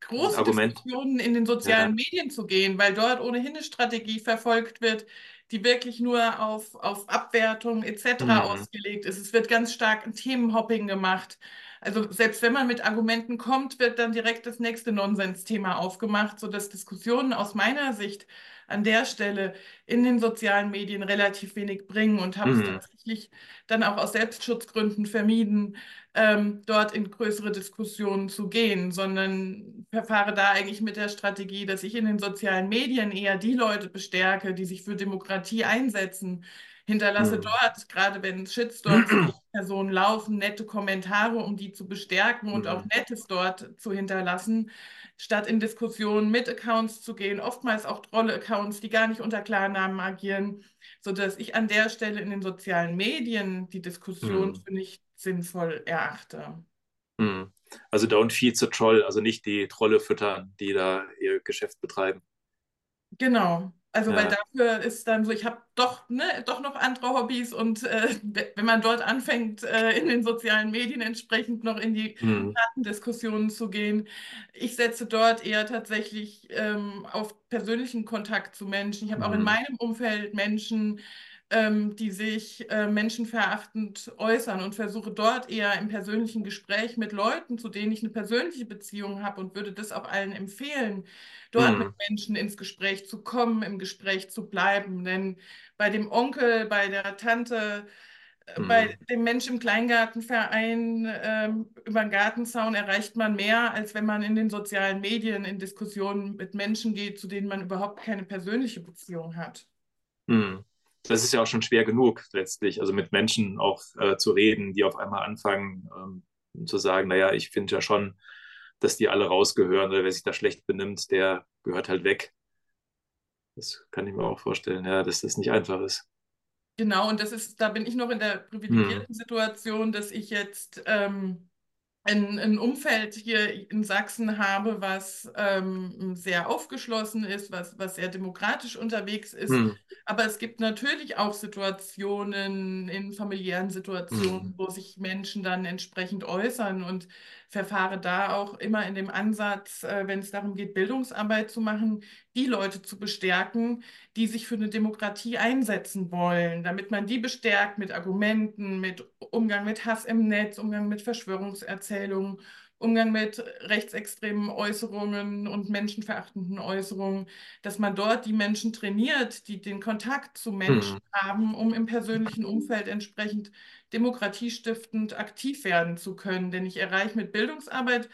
große Diskussionen in den sozialen ja. Medien zu gehen, weil dort ohnehin eine Strategie verfolgt wird, die wirklich nur auf, auf Abwertung etc. Mhm. ausgelegt ist. Es wird ganz stark ein Themenhopping gemacht. Also selbst wenn man mit Argumenten kommt, wird dann direkt das nächste Nonsensthema aufgemacht, sodass Diskussionen aus meiner Sicht an der Stelle in den sozialen Medien relativ wenig bringen und habe es mhm. tatsächlich dann auch aus Selbstschutzgründen vermieden, ähm, dort in größere Diskussionen zu gehen, sondern verfahre da eigentlich mit der Strategie, dass ich in den sozialen Medien eher die Leute bestärke, die sich für Demokratie einsetzen, hinterlasse mhm. dort, gerade wenn Shitstorms Personen laufen, nette Kommentare, um die zu bestärken und mhm. auch Nettes dort zu hinterlassen, statt in Diskussionen mit Accounts zu gehen, oftmals auch Trolle-Accounts, die gar nicht unter Klarnamen agieren, sodass ich an der Stelle in den sozialen Medien die Diskussion mhm. für nicht sinnvoll erachte. Mhm. Also don't feed the troll, also nicht die Trolle füttern, die da ihr Geschäft betreiben. Genau, also, ja. weil dafür ist dann so, ich habe doch, ne, doch noch andere Hobbys und äh, wenn man dort anfängt, äh, in den sozialen Medien entsprechend noch in die mhm. Datendiskussionen zu gehen, ich setze dort eher tatsächlich ähm, auf persönlichen Kontakt zu Menschen. Ich habe mhm. auch in mhm. meinem Umfeld Menschen, ähm, die sich äh, menschenverachtend äußern und versuche dort eher im persönlichen Gespräch mit Leuten, zu denen ich eine persönliche Beziehung habe und würde das auch allen empfehlen, dort mhm. mit Menschen ins Gespräch zu kommen, im Gespräch zu bleiben. Denn bei dem Onkel, bei der Tante, äh, bei mhm. dem Mensch im Kleingartenverein ähm, über den Gartenzaun erreicht man mehr, als wenn man in den sozialen Medien in Diskussionen mit Menschen geht, zu denen man überhaupt keine persönliche Beziehung hat. Mhm das ist ja auch schon schwer genug letztlich, also mit Menschen auch äh, zu reden, die auf einmal anfangen ähm, zu sagen, naja, ich finde ja schon, dass die alle rausgehören oder wer sich da schlecht benimmt, der gehört halt weg. Das kann ich mir auch vorstellen, ja, dass das nicht einfach ist. Genau, und das ist, da bin ich noch in der privilegierten hm. Situation, dass ich jetzt ähm, ein, ein, Umfeld hier in Sachsen habe, was ähm, sehr aufgeschlossen ist, was, was sehr demokratisch unterwegs ist. Hm. Aber es gibt natürlich auch Situationen in familiären Situationen, hm. wo sich Menschen dann entsprechend äußern und verfahre da auch immer in dem Ansatz, äh, wenn es darum geht, Bildungsarbeit zu machen, die Leute zu bestärken, die sich für eine Demokratie einsetzen wollen, damit man die bestärkt mit Argumenten, mit Umgang mit Hass im Netz, Umgang mit Verschwörungserzählungen Umgang mit rechtsextremen Äußerungen und menschenverachtenden Äußerungen, dass man dort die Menschen trainiert, die den Kontakt zu Menschen mhm. haben, um im persönlichen Umfeld entsprechend demokratiestiftend aktiv werden zu können. Denn ich erreiche mit Bildungsarbeit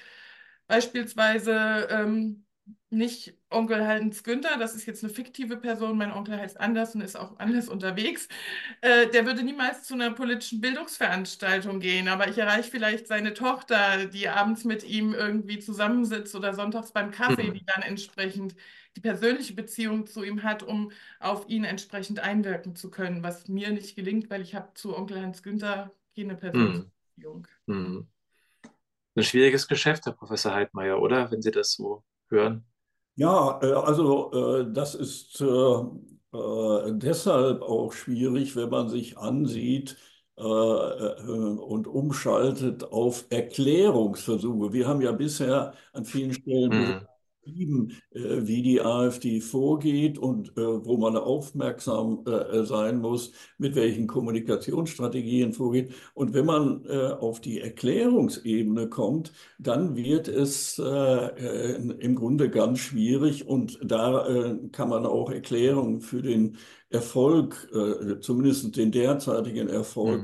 beispielsweise ähm, nicht Onkel Hans Günther, das ist jetzt eine fiktive Person, mein Onkel heißt anders und ist auch anders unterwegs, äh, der würde niemals zu einer politischen Bildungsveranstaltung gehen, aber ich erreiche vielleicht seine Tochter, die abends mit ihm irgendwie zusammensitzt oder sonntags beim Kaffee, mhm. die dann entsprechend die persönliche Beziehung zu ihm hat, um auf ihn entsprechend einwirken zu können, was mir nicht gelingt, weil ich habe zu Onkel Hans Günther keine persönliche mhm. Beziehung. Mhm. Ein schwieriges Geschäft, Herr Professor Heidmeier, oder? Wenn Sie das so hören. Ja, äh, also äh, das ist äh, deshalb auch schwierig, wenn man sich ansieht, und umschaltet auf Erklärungsversuche. Wir haben ja bisher an vielen Stellen mhm wie die AfD vorgeht und wo man aufmerksam sein muss, mit welchen Kommunikationsstrategien vorgeht. Und wenn man auf die Erklärungsebene kommt, dann wird es im Grunde ganz schwierig und da kann man auch Erklärungen für den Erfolg, zumindest den derzeitigen Erfolg,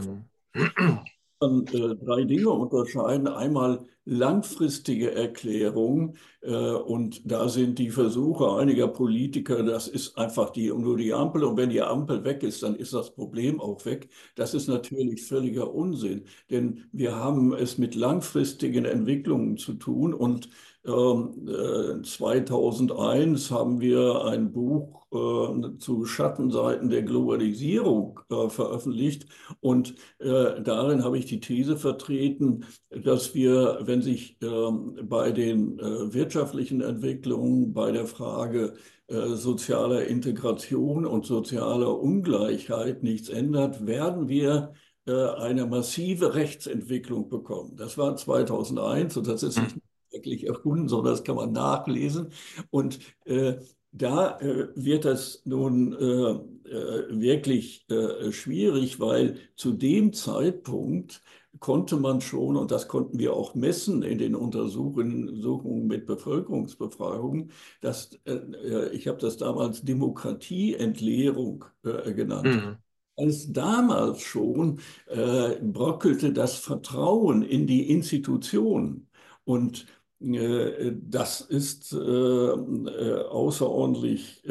mhm. Drei Dinge unterscheiden. Einmal langfristige Erklärung. Äh, und da sind die Versuche einiger Politiker, das ist einfach die, nur die Ampel. Und wenn die Ampel weg ist, dann ist das Problem auch weg. Das ist natürlich völliger Unsinn, denn wir haben es mit langfristigen Entwicklungen zu tun. Und 2001 ähm, äh, haben wir ein Buch äh, zu Schattenseiten der Globalisierung äh, veröffentlicht und darin habe ich die These vertreten, dass wir, wenn sich ähm, bei den wirtschaftlichen Entwicklungen, bei der Frage sozialer Integration und sozialer Ungleichheit nichts ändert, werden wir eine massive Rechtsentwicklung bekommen. Das war 2001 und das ist nicht wirklich erfunden, sondern das kann man nachlesen. Und äh, da äh, wird das nun äh, äh wirklich äh, schwierig, weil zu dem Zeitpunkt konnte man schon, und das konnten wir auch messen in den Untersuchungen mit Bevölkerungsbefragungen, dass, äh, ich habe das damals Demokratieentleerung genannt. Mhm als damals schon bröckelte das Vertrauen in die Institutionen. Und das ist äh, äh, außerordentlich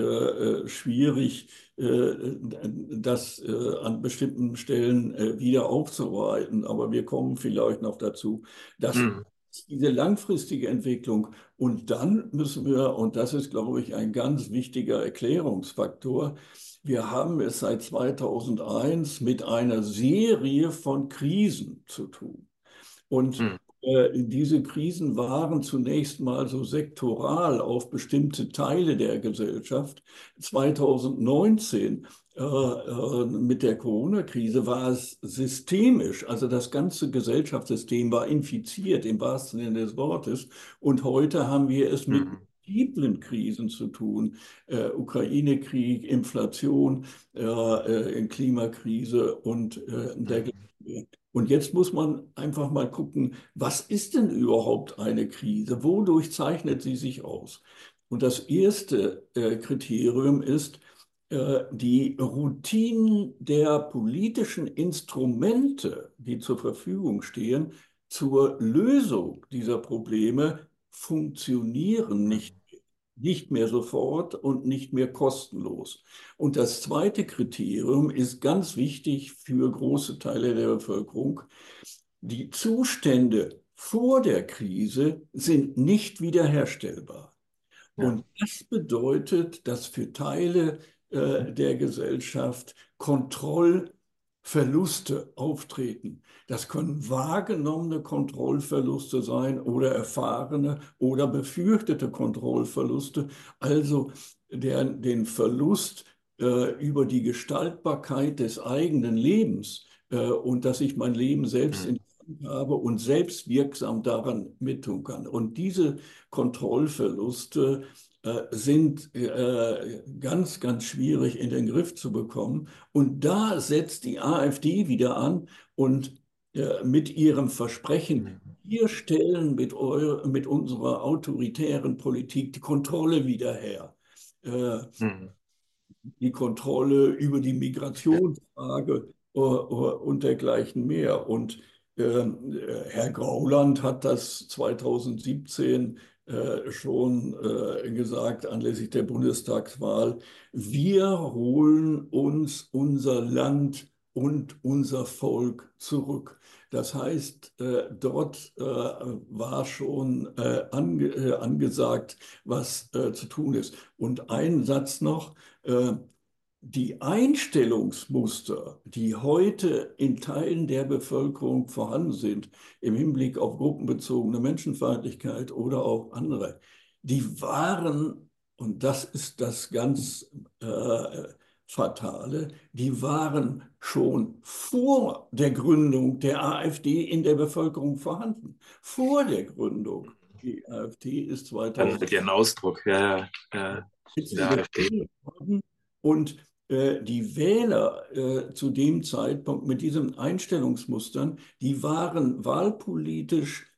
schwierig, das an bestimmten Stellen wieder aufzuarbeiten. Aber wir kommen vielleicht noch dazu, dass mhm. diese langfristige Entwicklung und dann müssen wir, und das ist, glaube ich, ein ganz wichtiger Erklärungsfaktor, wir haben es seit 2001 mit einer Serie von Krisen zu tun. Und mhm. Äh, diese Krisen waren zunächst mal so sektoral auf bestimmte Teile der Gesellschaft. 2019 äh, äh, mit der Corona-Krise war es systemisch, also das ganze Gesellschaftssystem war infiziert im wahrsten Sinne des Wortes. Und heute haben wir es mit mhm. multiplen Krisen zu tun. Äh, Ukraine-Krieg, Inflation, äh, äh, Klimakrise und äh, dergleichen. Und jetzt muss man einfach mal gucken, was ist denn überhaupt eine Krise? Wodurch zeichnet sie sich aus? Und das erste äh, Kriterium ist, äh, die Routinen der politischen Instrumente, die zur Verfügung stehen, zur Lösung dieser Probleme funktionieren nicht nicht mehr sofort und nicht mehr kostenlos. Und das zweite Kriterium ist ganz wichtig für große Teile der Bevölkerung. Die Zustände vor der Krise sind nicht wiederherstellbar. Ja. Und das bedeutet, dass für Teile äh, der Gesellschaft Kontroll Verluste auftreten. Das können wahrgenommene Kontrollverluste sein oder erfahrene oder befürchtete Kontrollverluste, also der, den Verlust äh, über die Gestaltbarkeit des eigenen Lebens äh, und dass ich mein Leben selbst mhm. in habe und selbst wirksam daran mittun kann. Und diese Kontrollverluste sind äh, ganz, ganz schwierig in den Griff zu bekommen. Und da setzt die AfD wieder an und äh, mit ihrem Versprechen, wir stellen mit, eure, mit unserer autoritären Politik die Kontrolle wieder her. Mhm. Die Kontrolle über die Migrationsfrage und dergleichen mehr. Und Herr Grauland hat das 2017 äh, schon äh, gesagt anlässlich der Bundestagswahl, wir holen uns unser Land und unser Volk zurück. Das heißt, äh, dort äh, war schon äh, ange angesagt, was zu tun ist. Und ein Satz noch, die Einstellungsmuster, die heute in Teilen der Bevölkerung vorhanden sind, im Hinblick auf gruppenbezogene Menschenfeindlichkeit oder auch andere, die waren, und das ist das ganz äh, fatale, die waren schon vor der Gründung der AfD in der Bevölkerung vorhanden. Vor der Gründung. Die AfD ist 2000. Dann ihren Ausdruck, ja, ja. Der AfD. Und äh, die Wähler äh, zu dem Zeitpunkt mit diesen Einstellungsmustern, die waren wahlpolitisch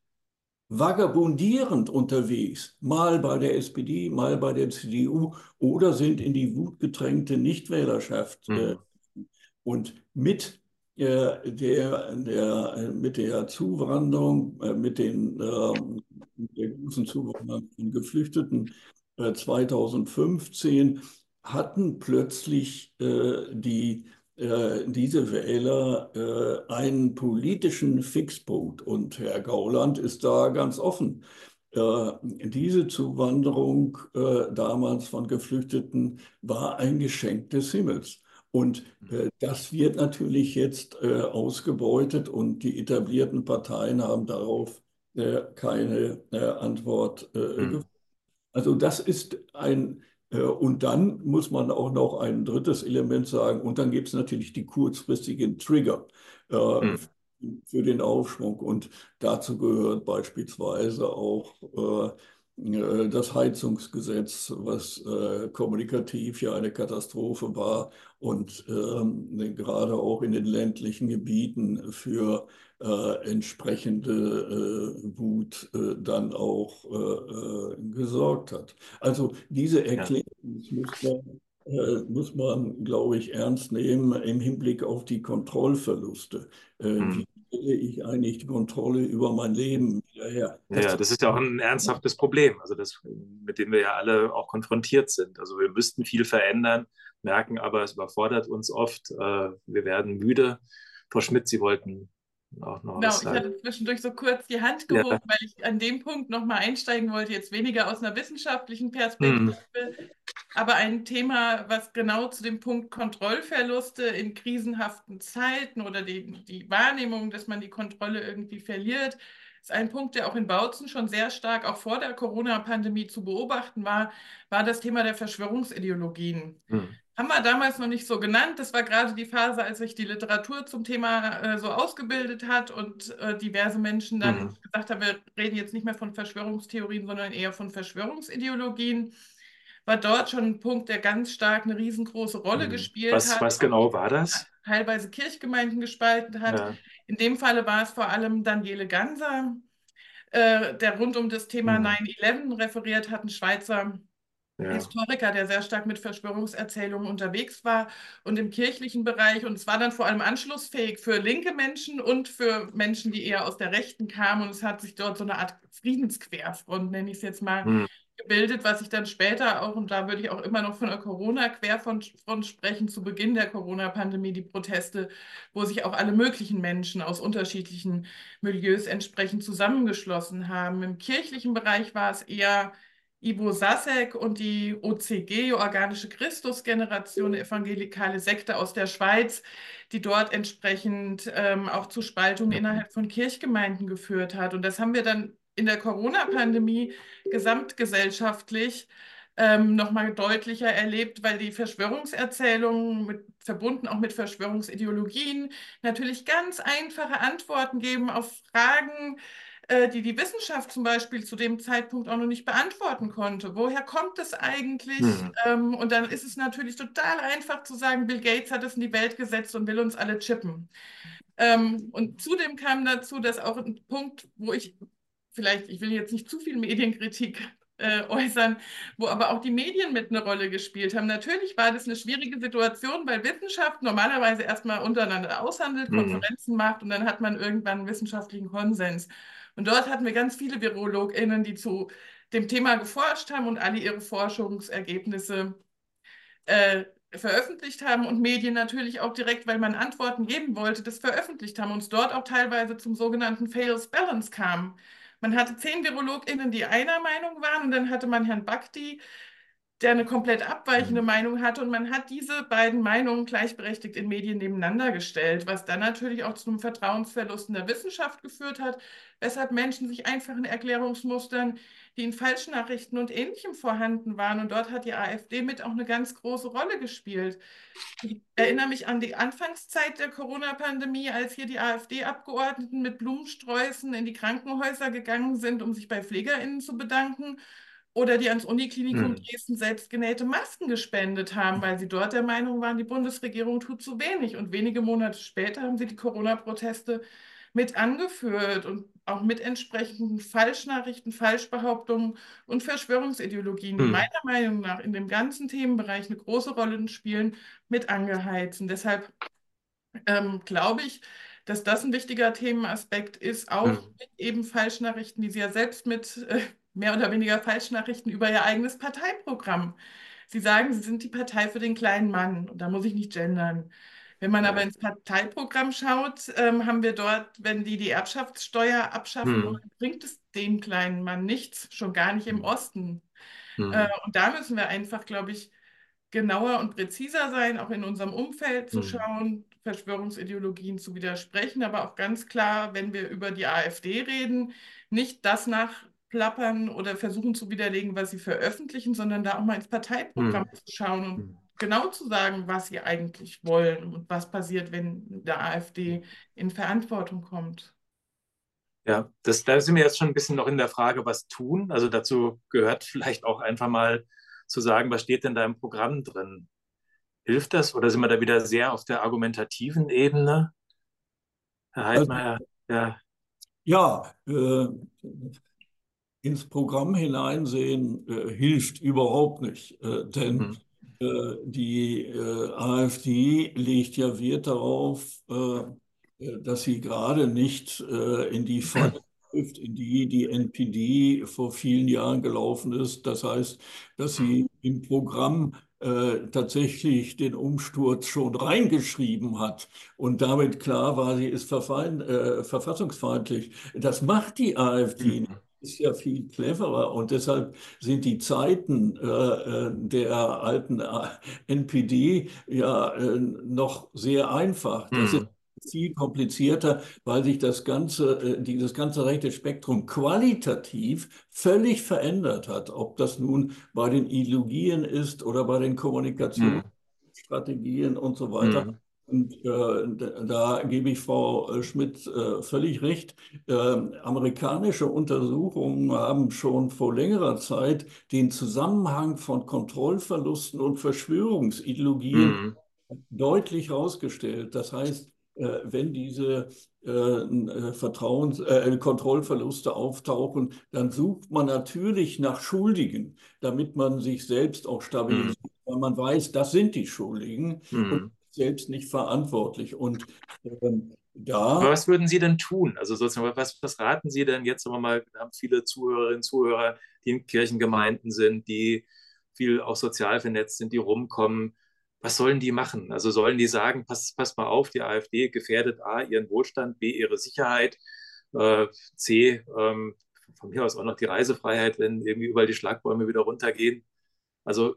vagabundierend unterwegs, mal bei der SPD, mal bei der CDU oder sind in die wutgetränkte Nichtwählerschaft. Äh, mhm. Und mit äh, der, der, äh, mit der Zuwanderung, äh, mit den, ähm, der großen Zuwanderung von Geflüchteten 2015 hatten plötzlich die äh, diese Wähler äh, einen politischen Fixpunkt. Und Herr Gauland ist da ganz offen. Äh, diese Zuwanderung damals von Geflüchteten war ein Geschenk des Himmels. Und das wird natürlich jetzt ausgebeutet und die etablierten Parteien haben darauf keine Antwort. Mhm. Also das ist ein äh, und dann muss man auch noch ein drittes Element sagen, und dann gibt es natürlich die kurzfristigen Trigger äh, mhm. für den Aufschwung. Und dazu gehört beispielsweise auch äh, äh, das Heizungsgesetz, was äh, kommunikativ ja eine Katastrophe war und ähm, gerade auch in den ländlichen Gebieten für äh, entsprechende äh, Wut äh, dann auch äh, äh, gesorgt hat. Also diese Erklärung ja. muss man, äh, glaube ich, ernst nehmen im Hinblick auf die Kontrollverluste. Mhm. Wie stelle ich eigentlich die Kontrolle über mein Leben wieder her? Das ja, das ist ja auch ein ernsthaftes Problem, also das, mit dem wir ja alle auch konfrontiert sind. Also wir müssten viel verändern, merken aber, es überfordert uns oft. wir werden müde. Frau Schmidt, Sie wollten auch noch genau, ich hatte zwischendurch so kurz die Hand gehoben, ja. weil ich an dem Punkt nochmal einsteigen wollte, jetzt weniger aus einer wissenschaftlichen Perspektive, mhm. aber ein Thema, was genau zu dem Punkt Kontrollverluste in krisenhaften Zeiten oder die, die Wahrnehmung, dass man die Kontrolle irgendwie verliert, ist ein Punkt, der auch in Bautzen schon sehr stark, auch vor der Corona-Pandemie zu beobachten war, war das Thema der Verschwörungsideologien. Mhm haben wir damals noch nicht so genannt. Das war gerade die Phase, als sich die Literatur zum Thema äh, so ausgebildet hat und äh, diverse Menschen dann mhm. gesagt haben, wir reden jetzt nicht mehr von Verschwörungstheorien, sondern eher von Verschwörungsideologien. War dort schon ein Punkt, der ganz stark eine riesengroße Rolle mhm. gespielt was, hat. Was genau war das? Teilweise Kirchgemeinden gespalten hat. Ja. In dem Falle war es vor allem Daniele Ganser, äh, der rund um das Thema mhm. 9-11 referiert hat, ein Schweizer ja. Historiker, der sehr stark mit Verschwörungserzählungen unterwegs war und im kirchlichen Bereich. Und es war dann vor allem anschlussfähig für linke Menschen und für Menschen, die eher aus der Rechten kamen. Und es hat sich dort so eine Art Friedensquerfront, nenne ich es jetzt mal, hm. gebildet, was sich dann später auch, und da würde ich auch immer noch von der Corona-Querfront sprechen, zu Beginn der Corona-Pandemie, die Proteste, wo sich auch alle möglichen Menschen aus unterschiedlichen Milieus entsprechend zusammengeschlossen haben. Im kirchlichen Bereich war es eher Ivo Sasek und die OCG, Organische Christusgeneration, evangelikale Sekte aus der Schweiz, die dort entsprechend ähm, auch zu Spaltungen innerhalb von Kirchgemeinden geführt hat. Und das haben wir dann in der Corona-Pandemie gesamtgesellschaftlich ähm, nochmal deutlicher erlebt, weil die Verschwörungserzählungen, mit, verbunden auch mit Verschwörungsideologien, natürlich ganz einfache Antworten geben auf Fragen, äh, die die Wissenschaft zum Beispiel zu dem Zeitpunkt auch noch nicht beantworten konnte. Woher kommt es eigentlich? Mhm. Ähm, und dann ist es natürlich total einfach zu sagen, Bill Gates hat es in die Welt gesetzt und will uns alle chippen. Ähm, und zudem kam dazu, dass auch ein Punkt, wo ich vielleicht, ich will jetzt nicht zu viel Medienkritik äh, äußern, wo aber auch die Medien mit eine Rolle gespielt haben. Natürlich war das eine schwierige Situation, weil Wissenschaft normalerweise erstmal untereinander aushandelt, mhm. Konferenzen macht und dann hat man irgendwann einen wissenschaftlichen Konsens. Und dort hatten wir ganz viele VirologInnen, die zu dem Thema geforscht haben und alle ihre Forschungsergebnisse äh, veröffentlicht haben und Medien natürlich auch direkt, weil man Antworten geben wollte, das veröffentlicht haben und es dort auch teilweise zum sogenannten Fails Balance kam. Man hatte zehn VirologInnen, die einer Meinung waren und dann hatte man Herrn Bakti, der eine komplett abweichende mhm. Meinung hatte. Und man hat diese beiden Meinungen gleichberechtigt in Medien nebeneinander gestellt, was dann natürlich auch zu einem Vertrauensverlust in der Wissenschaft geführt hat, weshalb Menschen sich einfachen Erklärungsmustern, die in Falschnachrichten und Ähnlichem vorhanden waren, und dort hat die AfD mit auch eine ganz große Rolle gespielt. Ich erinnere mich an die Anfangszeit der Corona-Pandemie, als hier die AfD-Abgeordneten mit Blumensträußen in die Krankenhäuser gegangen sind, um sich bei PflegerInnen zu bedanken oder die ans Uniklinikum hm. Dresden selbstgenähte Masken gespendet haben, weil sie dort der Meinung waren, die Bundesregierung tut zu wenig. Und wenige Monate später haben sie die Corona-Proteste mit angeführt und auch mit entsprechenden Falschnachrichten, Falschbehauptungen und Verschwörungsideologien, die hm. meiner Meinung nach in dem ganzen Themenbereich eine große Rolle spielen, mit angeheizt. Und deshalb ähm, glaube ich, dass das ein wichtiger Themenaspekt ist, auch hm. mit eben Falschnachrichten, die Sie ja selbst mit äh, mehr oder weniger Falschnachrichten über ihr eigenes Parteiprogramm. Sie sagen, sie sind die Partei für den kleinen Mann und da muss ich nicht gendern. Wenn man aber ins Parteiprogramm schaut, ähm, haben wir dort, wenn die die Erbschaftssteuer abschaffen, hm. bringt es dem kleinen Mann nichts, schon gar nicht im hm. Osten. Hm. Äh, und da müssen wir einfach, glaube ich, genauer und präziser sein, auch in unserem Umfeld zu hm. schauen, Verschwörungsideologien zu widersprechen, aber auch ganz klar, wenn wir über die AfD reden, nicht das nach plappern oder versuchen zu widerlegen, was sie veröffentlichen, sondern da auch mal ins Parteiprogramm hm. zu schauen und hm. genau zu sagen, was sie eigentlich wollen und was passiert, wenn der AfD in Verantwortung kommt. Ja, das, da sind wir jetzt schon ein bisschen noch in der Frage, was tun. Also dazu gehört vielleicht auch einfach mal zu sagen, was steht denn da im Programm drin? Hilft das oder sind wir da wieder sehr auf der argumentativen Ebene? Herr Heidmeier, also, ja. Ja, äh, ins Programm hineinsehen äh, hilft überhaupt nicht, äh, denn mhm. äh, die äh, AfD legt ja Wert darauf, äh, äh, dass sie gerade nicht in die Falle trifft, in die die NPD vor vielen Jahren gelaufen ist. Das heißt, dass sie im Programm tatsächlich den Umsturz schon reingeschrieben hat und damit klar war, sie ist äh, verfassungsfeindlich. Das macht die AfD mhm. nicht ist ja viel cleverer und deshalb sind die Zeiten äh, äh der alten äh, NPD ja äh, noch sehr einfach. Das hm. ist viel komplizierter, weil sich das ganze, äh, dieses ganze rechte Spektrum qualitativ völlig verändert hat. Ob das nun bei den Ideologien ist oder bei den hm. Kommunikationsstrategien hm. und so weiter. Hm. Und äh, da gebe ich Frau äh, Schmidt äh, völlig recht. Äh, amerikanische Untersuchungen haben schon vor längerer Zeit den Zusammenhang von Kontrollverlusten und Verschwörungsideologien mhm. deutlich herausgestellt. Das heißt, äh, wenn diese äh, Vertrauens Kontrollverluste auftauchen, dann sucht man natürlich nach Schuldigen, damit man sich selbst auch stabilisiert, mhm. weil man weiß, das sind die Schuldigen. Mhm. Selbst nicht verantwortlich. Und ähm, da. Aber was würden Sie denn tun? Also sozusagen, was, was raten Sie denn jetzt, wir mal, wir haben viele Zuhörerinnen und Zuhörer, die in Kirchengemeinden sind, die viel auch sozial vernetzt sind, die rumkommen. Was sollen die machen? Also sollen die sagen, pass, pass mal auf, die AfD gefährdet A, ihren Wohlstand, B, ihre Sicherheit, äh, C, ähm, von mir aus auch noch die Reisefreiheit, wenn irgendwie überall die Schlagbäume wieder runtergehen. Also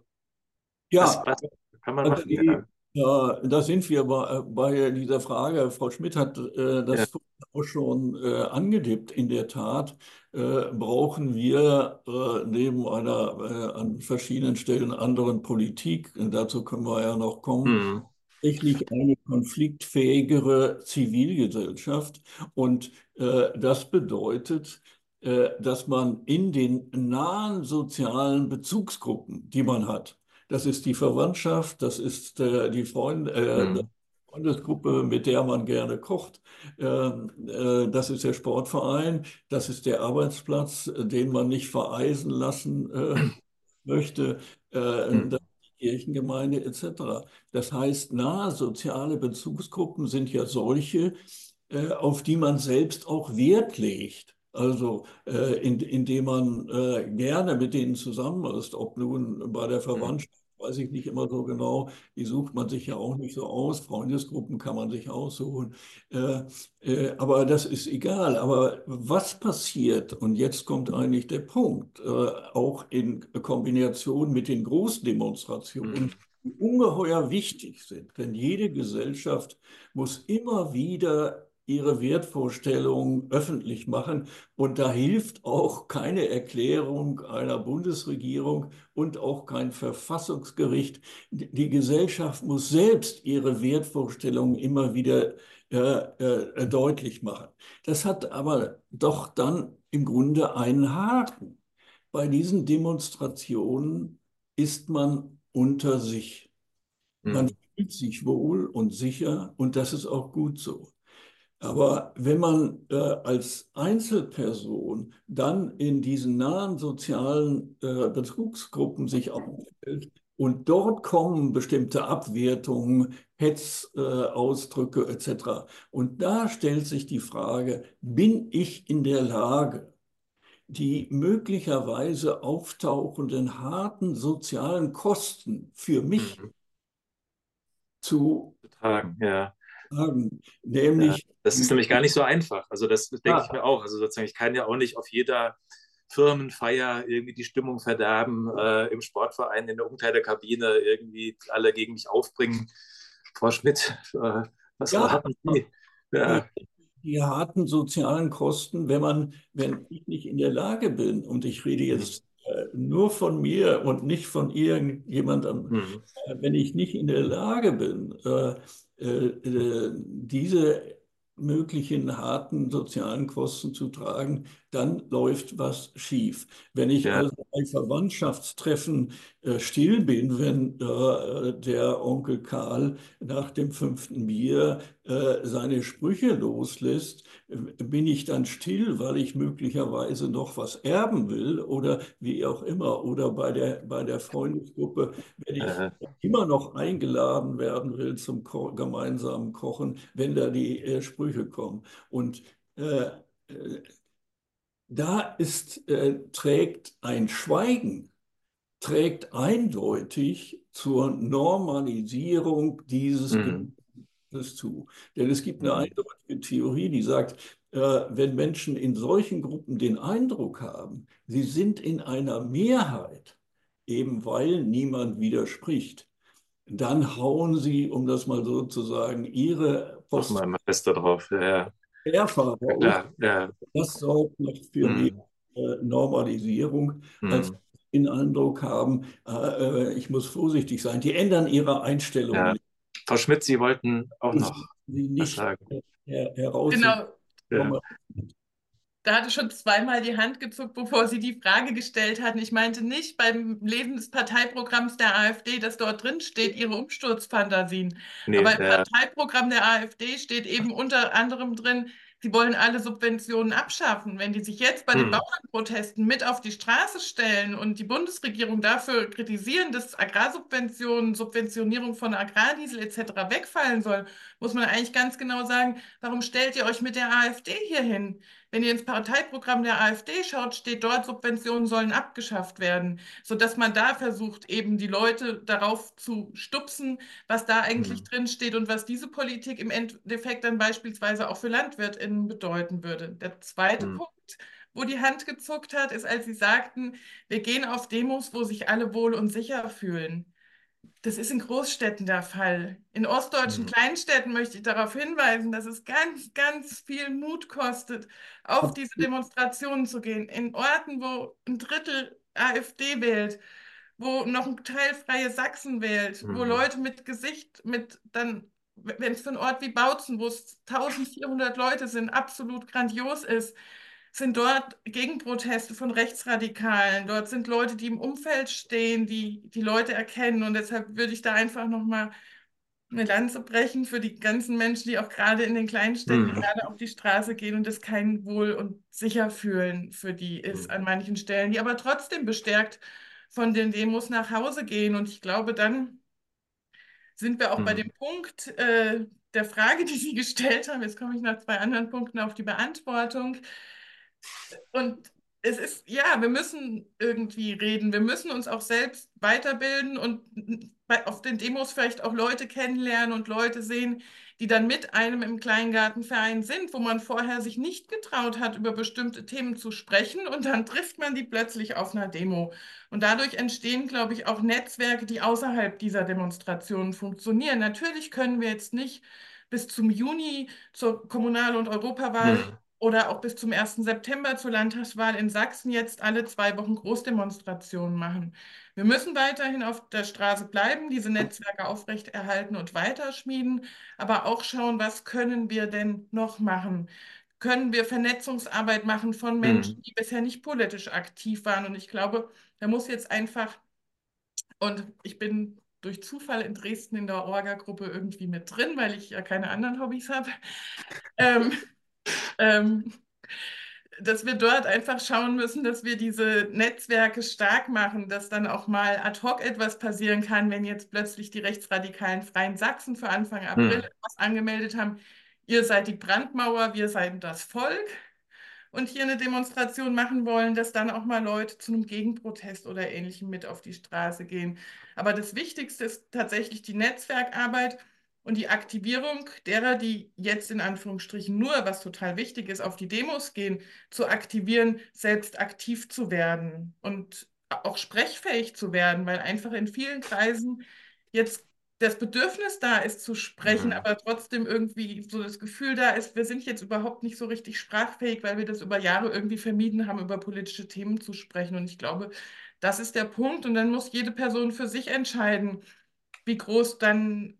ja, was, was kann man also machen? Die, ja. Ja, da sind wir bei, bei dieser Frage. Frau Schmidt hat äh, das ja. auch schon äh, angedippt. In der Tat äh, brauchen wir äh, neben einer äh, an verschiedenen Stellen anderen Politik, dazu können wir ja noch kommen, mhm. tatsächlich eine konfliktfähigere Zivilgesellschaft. Und äh, das bedeutet, dass man in den nahen sozialen Bezugsgruppen, die man hat, das ist die Verwandtschaft, das ist äh, die Freund, äh, mhm. Freundesgruppe, mit der man gerne kocht. Ähm, äh, das ist der Sportverein, das ist der Arbeitsplatz, den man nicht vereisen lassen äh, möchte. Mhm. Das Kirchengemeinde etc. Das heißt, nahe soziale Bezugsgruppen sind ja solche, äh, auf die man selbst auch Wert legt. Also äh, in, indem man äh, gerne mit denen zusammen ist, ob nun bei der mhm. Verwandtschaft weiß ich nicht immer so genau. Die sucht man sich ja auch nicht so aus. Freundesgruppen kann man sich aussuchen. Äh, äh, aber das ist egal. Aber was passiert, und jetzt kommt eigentlich der Punkt, äh, auch in Kombination mit den Großdemonstrationen, die ungeheuer wichtig sind. Denn jede Gesellschaft muss immer wieder ihre Wertvorstellungen öffentlich machen. Und da hilft auch keine Erklärung einer Bundesregierung und auch kein Verfassungsgericht. Die Gesellschaft muss selbst ihre Wertvorstellungen immer wieder äh, äh, deutlich machen. Das hat aber doch dann im Grunde einen Haken. Bei diesen Demonstrationen ist man unter sich. Man hm. fühlt sich wohl und sicher und das ist auch gut so. Aber wenn man äh, als Einzelperson dann in diesen nahen sozialen äh, Bezugsgruppen sich aufhält und dort kommen bestimmte Abwertungen, Hetzausdrücke äh, etc. Und da stellt sich die Frage, bin ich in der Lage, die möglicherweise auftauchenden harten sozialen Kosten für mich mhm. zu tragen? Ja sagen, nämlich. Ja, das ist nämlich gar nicht so einfach. Also, das, das denke ah. ich mir auch. Also, sozusagen, ich kann ja auch nicht auf jeder Firmenfeier irgendwie die Stimmung verderben, äh, im Sportverein, in der Umkleidekabine irgendwie alle gegen mich aufbringen. Frau Schmidt, äh, was ja. haben Sie? Ja. Die harten sozialen Kosten, wenn man, wenn ich nicht in der Lage bin, und ich rede jetzt äh, nur von mir und nicht von irgendjemandem, mhm. Äh, wenn ich nicht in der Lage bin, äh, diese möglichen harten sozialen Kosten zu tragen, dann läuft was schief. Wenn ich ja. also bei Verwandtschaftstreffen äh, still bin, wenn äh, der Onkel Karl nach dem fünften Bier äh, seine Sprüche loslässt, äh, bin ich dann still, weil ich möglicherweise noch was erben will oder wie auch immer. Oder bei der, bei der Freundesgruppe, wenn ich Aha. immer noch eingeladen werden will zum Ko gemeinsamen Kochen, wenn da die äh, Sprüche kommen. Und äh, da ist, äh, trägt ein Schweigen, trägt eindeutig zur Normalisierung dieses mhm. zu. Denn es gibt eine mhm. eindeutige Theorie, die sagt, äh, wenn Menschen in solchen Gruppen den Eindruck haben, sie sind in einer Mehrheit, eben weil niemand widerspricht, dann hauen sie, um das mal so zu sagen, ihre Post. Mal fester drauf, ja. ja. Mehrfach. Ja, ja. Das sorgt noch für hm. die äh, Normalisierung, hm. als den Eindruck haben, äh, äh, ich muss vorsichtig sein. Die ändern ihre Einstellung. Ja. Frau Schmidt, Sie wollten auch noch Sie nicht sagen. Her heraus genau. Ja. Da hatte schon zweimal die Hand gezuckt, bevor Sie die Frage gestellt hatten. Ich meinte nicht beim Lesen des Parteiprogramms der AfD, dass dort drin steht, Ihre Umsturzfantasien. Nee, Aber im. Parteiprogramm der AfD steht eben unter anderem drin, Sie wollen alle Subventionen abschaffen. Wenn die sich jetzt bei den hm. Bauernprotesten mit auf die Straße stellen und die Bundesregierung dafür kritisieren, dass Agrarsubventionen, Subventionierung von Agrardiesel etc. wegfallen soll, muss man eigentlich ganz genau sagen, warum stellt ihr euch mit der AfD hier hin? Wenn ihr ins Parteiprogramm der AfD schaut, steht dort, Subventionen sollen abgeschafft werden, sodass man da versucht, eben die Leute darauf zu stupsen, was da eigentlich mhm. drin steht und was diese Politik im Endeffekt dann beispielsweise auch für LandwirtInnen bedeuten würde. Der zweite mhm. Punkt, wo die Hand gezuckt hat, ist, als sie sagten, wir gehen auf Demos, wo sich alle wohl und sicher fühlen. Das ist in Großstädten der Fall. In ostdeutschen mhm. Kleinstädten möchte ich darauf hinweisen, dass es ganz, ganz viel Mut kostet, auf diese Demonstrationen zu gehen. In Orten, wo ein Drittel AfD wählt, wo noch ein Teil Freie Sachsen wählt, mhm. wo Leute mit Gesicht, mit dann, wenn es für einen Ort wie Bautzen, wo es 1400 Leute sind, absolut grandios ist, sind dort Gegenproteste von Rechtsradikalen. Dort sind Leute, die im Umfeld stehen, die die Leute erkennen. Und deshalb würde ich da einfach nochmal eine Lanze brechen für die ganzen Menschen, die auch gerade in den kleinen Städten mhm. gerade auf die Straße gehen und es kein Wohl und sicher fühlen für die ist mhm. an manchen Stellen, die aber trotzdem bestärkt von den Demos nach Hause gehen. Und ich glaube, dann sind wir auch mhm. bei dem Punkt äh, der Frage, die Sie gestellt haben. Jetzt komme ich nach zwei anderen Punkten auf die Beantwortung. Und es ist, ja, wir müssen irgendwie reden. Wir müssen uns auch selbst weiterbilden und bei, auf den Demos vielleicht auch Leute kennenlernen und Leute sehen, die dann mit einem im Kleingartenverein sind, wo man vorher sich nicht getraut hat, über bestimmte Themen zu sprechen und dann trifft man die plötzlich auf einer Demo. Und dadurch entstehen, glaube ich, auch Netzwerke, die außerhalb dieser Demonstrationen funktionieren. Natürlich können wir jetzt nicht bis zum Juni zur Kommunal- und Europawahl hm oder auch bis zum 1. September zur Landtagswahl in Sachsen jetzt alle zwei Wochen Großdemonstrationen machen. Wir müssen weiterhin auf der Straße bleiben, diese Netzwerke aufrechterhalten und weiterschmieden, aber auch schauen, was können wir denn noch machen? Können wir Vernetzungsarbeit machen von Menschen, mhm. die bisher nicht politisch aktiv waren? Und ich glaube, da muss jetzt einfach, und ich bin durch Zufall in Dresden in der Orga-Gruppe irgendwie mit drin, weil ich ja keine anderen Hobbys habe. Ähm, ähm, dass wir dort einfach schauen müssen, dass wir diese Netzwerke stark machen, dass dann auch mal ad hoc etwas passieren kann, wenn jetzt plötzlich die rechtsradikalen Freien Sachsen für Anfang April hm. etwas angemeldet haben. Ihr seid die Brandmauer, wir seid das Volk und hier eine Demonstration machen wollen, dass dann auch mal Leute zu einem Gegenprotest oder ähnlichem mit auf die Straße gehen. Aber das Wichtigste ist tatsächlich die Netzwerkarbeit und die Aktivierung derer, die jetzt in Anführungsstrichen nur, was total wichtig ist, auf die Demos gehen, zu aktivieren, selbst aktiv zu werden und auch sprechfähig zu werden, weil einfach in vielen Kreisen jetzt das Bedürfnis da ist zu sprechen, mhm. aber trotzdem irgendwie so das Gefühl da ist, wir sind jetzt überhaupt nicht so richtig sprachfähig, weil wir das über Jahre irgendwie vermieden haben, über politische Themen zu sprechen. Und ich glaube, das ist der Punkt. Und dann muss jede Person für sich entscheiden, wie groß dann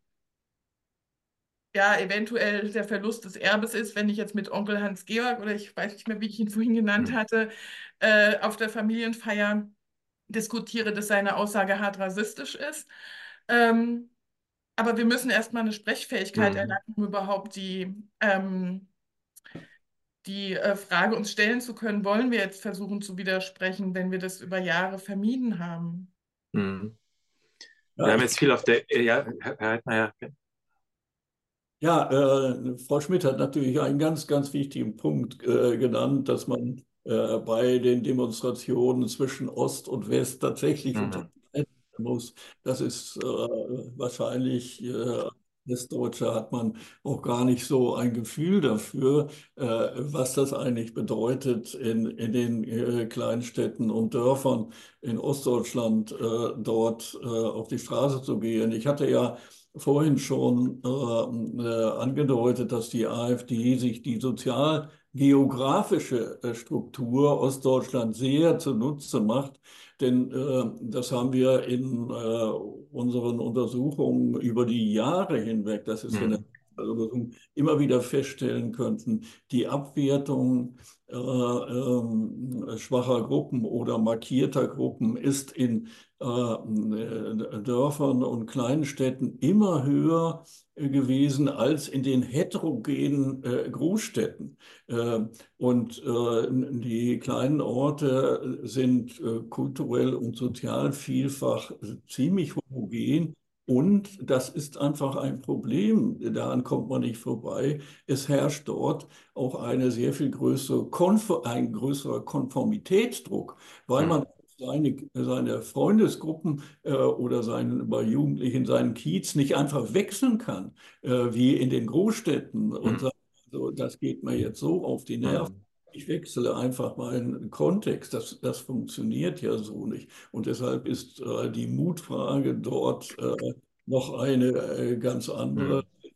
ja eventuell der Verlust des Erbes ist, wenn ich jetzt mit Onkel Hans-Georg oder ich weiß nicht mehr, wie ich ihn vorhin genannt mhm. hatte, äh, auf der Familienfeier diskutiere, dass seine Aussage hart rassistisch ist. Ähm, aber wir müssen erstmal eine Sprechfähigkeit mhm. erlangen, um überhaupt die, ähm, die äh, Frage uns stellen zu können, wollen wir jetzt versuchen zu widersprechen, wenn wir das über Jahre vermieden haben. Mhm. Wir haben jetzt viel auf der, ja, Herr Heidmeier. Ja, äh, Frau Schmidt hat natürlich einen ganz, ganz wichtigen Punkt äh, genannt, dass man äh, bei den Demonstrationen zwischen Ost und West tatsächlich mhm. unterscheiden muss. Das ist äh, wahrscheinlich äh, Westdeutsche hat man auch gar nicht so ein Gefühl dafür, äh, was das eigentlich bedeutet, in, in den äh, Kleinstädten und Dörfern in Ostdeutschland äh, dort äh, auf die Straße zu gehen. Ich hatte ja vorhin schon äh, äh, angedeutet, dass die AfD sich die sozialgeografische äh, Struktur Ostdeutschland sehr zunutze macht. Denn äh, das haben wir in äh, unseren Untersuchungen über die Jahre hinweg, das ist mhm. eine Untersuchung, immer wieder feststellen könnten, die Abwertung äh, ähm, schwacher Gruppen oder markierter Gruppen ist in äh, Dörfern und Kleinstädten immer höher gewesen als in den heterogenen äh, Großstädten. Äh, und äh, die kleinen Orte sind äh, kulturell und sozial vielfach ziemlich homogen. Und das ist einfach ein Problem, daran kommt man nicht vorbei. Es herrscht dort auch eine sehr viel größere, ein größerer Konformitätsdruck, weil man seine, seine Freundesgruppen äh, oder seinen, bei Jugendlichen seinen Kiez nicht einfach wechseln kann, äh, wie in den Großstädten und sagt, also, das geht mir jetzt so auf die Nerven. Ich wechsle einfach meinen Kontext. Das, das funktioniert ja so nicht. Und deshalb ist äh, die Mutfrage dort äh, noch eine äh, ganz andere. Mhm.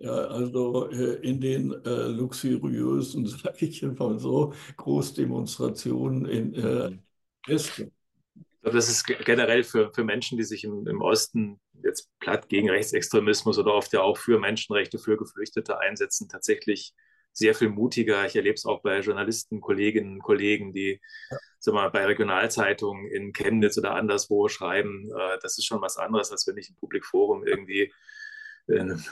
Ja, also äh, in den äh, luxuriösen, sage ich mal so, Großdemonstrationen in, äh, mhm. Ist. Ich glaube, das ist generell für, für Menschen, die sich im, im Osten jetzt platt gegen Rechtsextremismus oder oft ja auch für Menschenrechte, für Geflüchtete einsetzen, tatsächlich sehr viel mutiger. Ich erlebe es auch bei Journalisten, Kolleginnen und Kollegen, die ja. sag mal, bei Regionalzeitungen in Chemnitz oder anderswo schreiben. Äh, das ist schon was anderes, als wenn ich im Publikforum irgendwie in,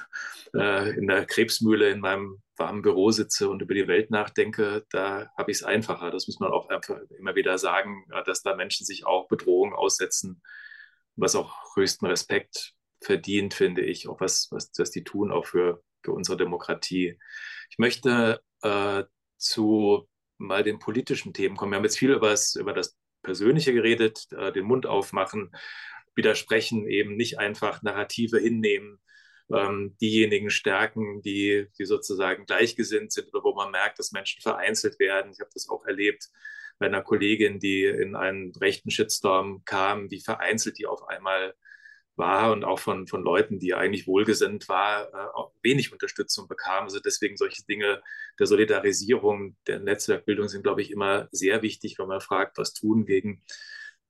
äh, in der Krebsmühle in meinem warmen Büro sitze und über die Welt nachdenke, da habe ich es einfacher. Das muss man auch einfach immer wieder sagen, dass da Menschen sich auch Bedrohungen aussetzen, was auch höchsten Respekt verdient, finde ich, auch was, was, was die tun, auch für, für unsere Demokratie. Ich möchte äh, zu mal den politischen Themen kommen. Wir haben jetzt viel über das, über das Persönliche geredet, äh, den Mund aufmachen, widersprechen, eben nicht einfach Narrative hinnehmen, ähm, diejenigen stärken, die, die sozusagen gleichgesinnt sind oder wo man merkt, dass Menschen vereinzelt werden. Ich habe das auch erlebt bei einer Kollegin, die in einen rechten Shitstorm kam, wie vereinzelt die auf einmal war und auch von, von Leuten, die eigentlich wohlgesinnt war, äh, wenig Unterstützung bekam. Also deswegen solche Dinge der Solidarisierung, der Netzwerkbildung sind, glaube ich, immer sehr wichtig, wenn man fragt, was tun gegen,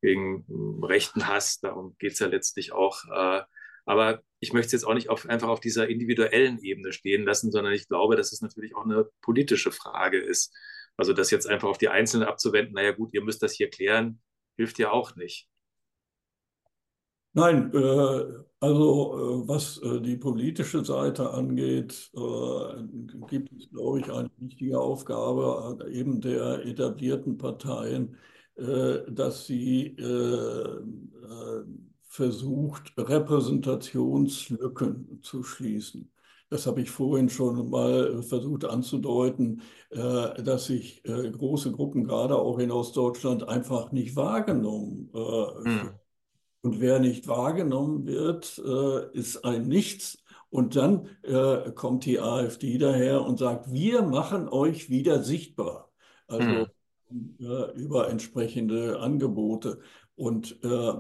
gegen rechten Hass. Darum geht es ja letztlich auch. Äh, aber ich möchte es jetzt auch nicht auf, einfach auf dieser individuellen Ebene stehen lassen, sondern ich glaube, dass es natürlich auch eine politische Frage ist. Also das jetzt einfach auf die Einzelnen abzuwenden, naja gut, ihr müsst das hier klären, hilft ja auch nicht. Nein, äh, also äh, was äh, die politische Seite angeht, gibt es, glaube ich, eine wichtige Aufgabe eben der etablierten Parteien, dass sie versucht, Repräsentationslücken zu schließen. Das habe ich vorhin schon mal versucht anzudeuten, dass sich große Gruppen, gerade auch in Ostdeutschland, einfach nicht wahrgenommen hm und wer nicht wahrgenommen wird, äh, ist ein Nichts. Und dann äh, kommt die AfD daher und sagt, wir machen euch wieder sichtbar. Also mhm. äh, über entsprechende Angebote. Und äh,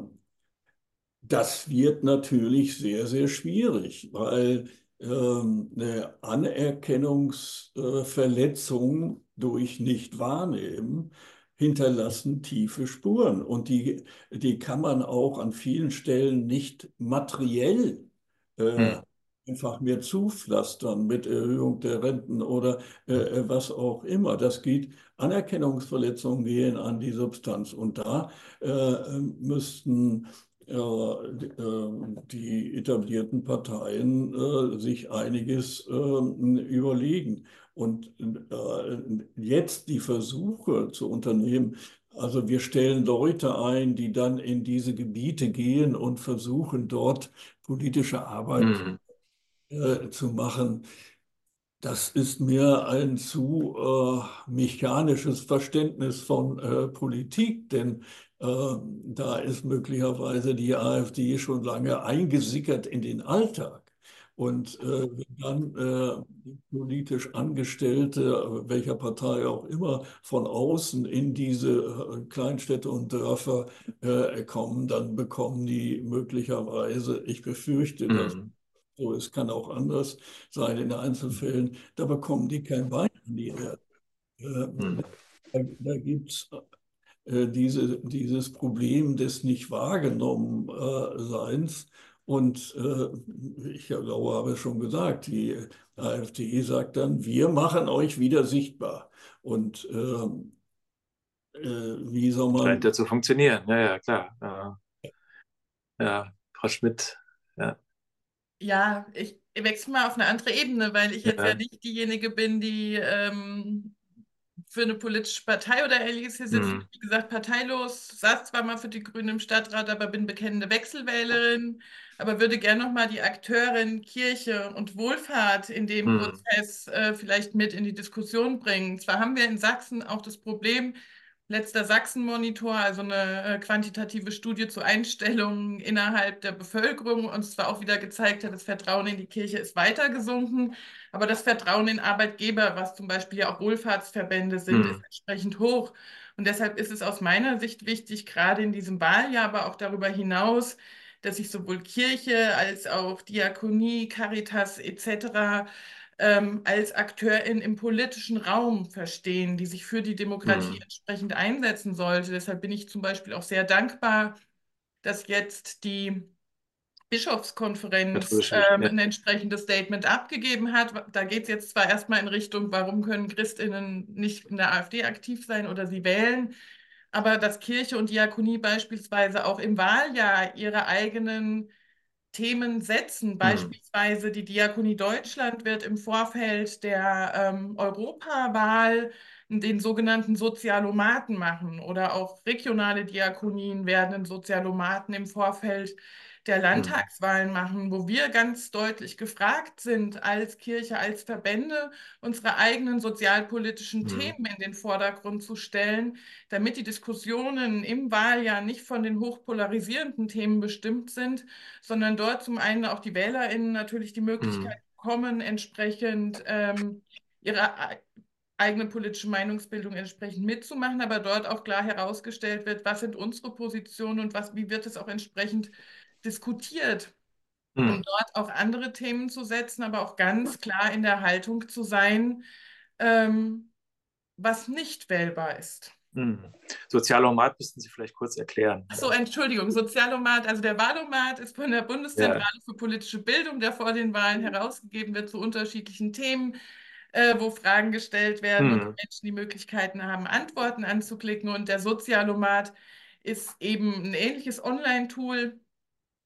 das wird natürlich sehr, sehr schwierig, weil ähm, eine Anerkennungsverletzung durch Nicht-Wahrnehmen hinterlassen tiefe Spuren. Und die, die kann man auch an vielen Stellen nicht materiell äh, hm. einfach mehr zupflastern mit Erhöhung der Renten oder äh, äh, was auch immer. Das geht, Anerkennungsverletzungen gehen an die Substanz. Und da äh, müssten die etablierten Parteien äh, sich einiges überlegen. Und äh, jetzt die Versuche zu unternehmen, also wir stellen Leute ein, die dann in diese Gebiete gehen und versuchen dort politische Arbeit mhm. äh, zu machen. Das ist mir ein zu äh, mechanisches Verständnis von äh, Politik, denn äh, da ist möglicherweise die AfD schon lange eingesickert in den Alltag. Und äh, wenn dann äh, politisch Angestellte, welcher Partei auch immer, von außen in diese äh, Kleinstädte und Dörfer äh, kommen, dann bekommen die möglicherweise, ich befürchte, mhm. So es kann auch anders sein in Einzelfällen, da bekommen die kein Bein an die Erde. Mhm. Da, da gibt es äh, diese, dieses Problem des nicht wahrgenommen äh, Seins und äh, ich glaube, habe schon gesagt, die AfD sagt dann, wir machen euch wieder sichtbar. Und ähm, äh, wie soll man. Scheint ja zu funktionieren, ja, ja, klar. Ja, ja Frau Schmidt, ja. Ja, ich wechsle mal auf eine andere Ebene, weil ich jetzt ja, ja nicht diejenige bin, die ähm, für eine politische Partei oder ähnliches hier sitze. Mhm. Wie gesagt, parteilos, saß zwar mal für die Grünen im Stadtrat, aber bin bekennende Wechselwählerin aber würde gerne nochmal die Akteurin Kirche und Wohlfahrt in dem hm. Prozess äh, vielleicht mit in die Diskussion bringen. Zwar haben wir in Sachsen auch das Problem, letzter Sachsen-Monitor, also eine äh, quantitative Studie zu Einstellungen innerhalb der Bevölkerung, uns zwar auch wieder gezeigt hat, das Vertrauen in die Kirche ist weiter gesunken, aber das Vertrauen in Arbeitgeber, was zum Beispiel ja auch Wohlfahrtsverbände sind, hm. ist entsprechend hoch. Und deshalb ist es aus meiner Sicht wichtig, gerade in diesem Wahljahr, aber auch darüber hinaus, dass sich sowohl Kirche als auch Diakonie, Caritas etc. Ähm, als Akteurin im politischen Raum verstehen, die sich für die Demokratie mhm. entsprechend einsetzen sollte. Deshalb bin ich zum Beispiel auch sehr dankbar, dass jetzt die Bischofskonferenz ähm, ein entsprechendes Statement abgegeben hat. Da geht es jetzt zwar erstmal in Richtung, warum können Christinnen nicht in der AfD aktiv sein oder sie wählen aber dass Kirche und Diakonie beispielsweise auch im Wahljahr ihre eigenen Themen setzen. Mhm. Beispielsweise die Diakonie Deutschland wird im Vorfeld der ähm, Europawahl den sogenannten Sozialomaten machen oder auch regionale Diakonien werden in Sozialomaten im Vorfeld der Landtagswahlen machen, wo wir ganz deutlich gefragt sind, als Kirche, als Verbände, unsere eigenen sozialpolitischen mhm. Themen in den Vordergrund zu stellen, damit die Diskussionen im Wahljahr nicht von den hochpolarisierenden Themen bestimmt sind, sondern dort zum einen auch die WählerInnen natürlich die Möglichkeit mhm. bekommen, entsprechend ähm, ihre eigene politische Meinungsbildung entsprechend mitzumachen, aber dort auch klar herausgestellt wird, was sind unsere Positionen und was, wie wird es auch entsprechend diskutiert, mhm. um dort auch andere Themen zu setzen, aber auch ganz klar in der Haltung zu sein, ähm, was nicht wählbar ist. Hm. Sozialomat müssten Sie vielleicht kurz erklären. Achso, Entschuldigung, Sozialomat, also der Wahlomat ist von der Bundeszentrale ja. für politische Bildung, der vor den Wahlen herausgegeben wird zu unterschiedlichen Themen äh, wo Fragen gestellt werden hm. und Menschen die Möglichkeiten haben, Antworten anzuklicken. Und der Sozialomat ist eben ein ähnliches Online-Tool,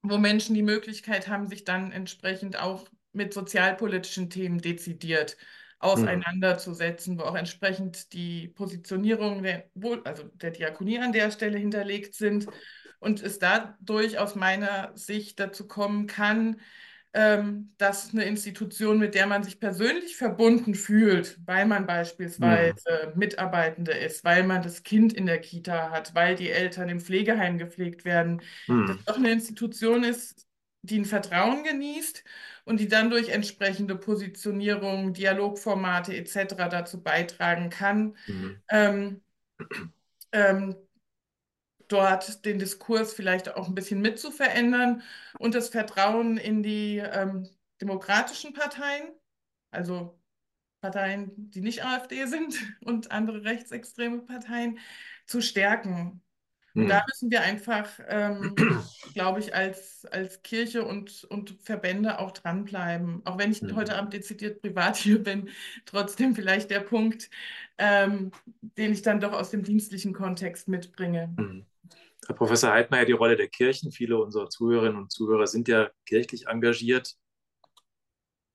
wo Menschen die Möglichkeit haben, sich dann entsprechend auch mit sozialpolitischen Themen dezidiert auseinanderzusetzen, wo auch entsprechend die Positionierungen der, also der Diakonie an der Stelle hinterlegt sind. Und es dadurch aus meiner Sicht dazu kommen kann, ähm, dass eine Institution, mit der man sich persönlich verbunden fühlt, weil man beispielsweise ja. Mitarbeitende ist, weil man das Kind in der Kita hat, weil die Eltern im Pflegeheim gepflegt werden, ja. dass doch eine Institution ist, die ein Vertrauen genießt und die dann durch entsprechende Positionierung, Dialogformate etc. dazu beitragen kann, mhm. ähm, ähm, dort den Diskurs vielleicht auch ein bisschen mit zu verändern und das Vertrauen in die ähm, demokratischen Parteien, also Parteien, die nicht AfD sind und andere rechtsextreme Parteien, zu stärken. Und da hm. müssen wir einfach, ähm, glaube ich, als, als Kirche und, und Verbände auch dranbleiben. Auch wenn ich mhm. heute Abend dezidiert privat hier bin, trotzdem vielleicht der Punkt, ähm, den ich dann doch aus dem dienstlichen Kontext mitbringe. Mhm. Herr Professor Heidmeier, die Rolle der Kirchen. Viele unserer Zuhörerinnen und Zuhörer sind ja kirchlich engagiert.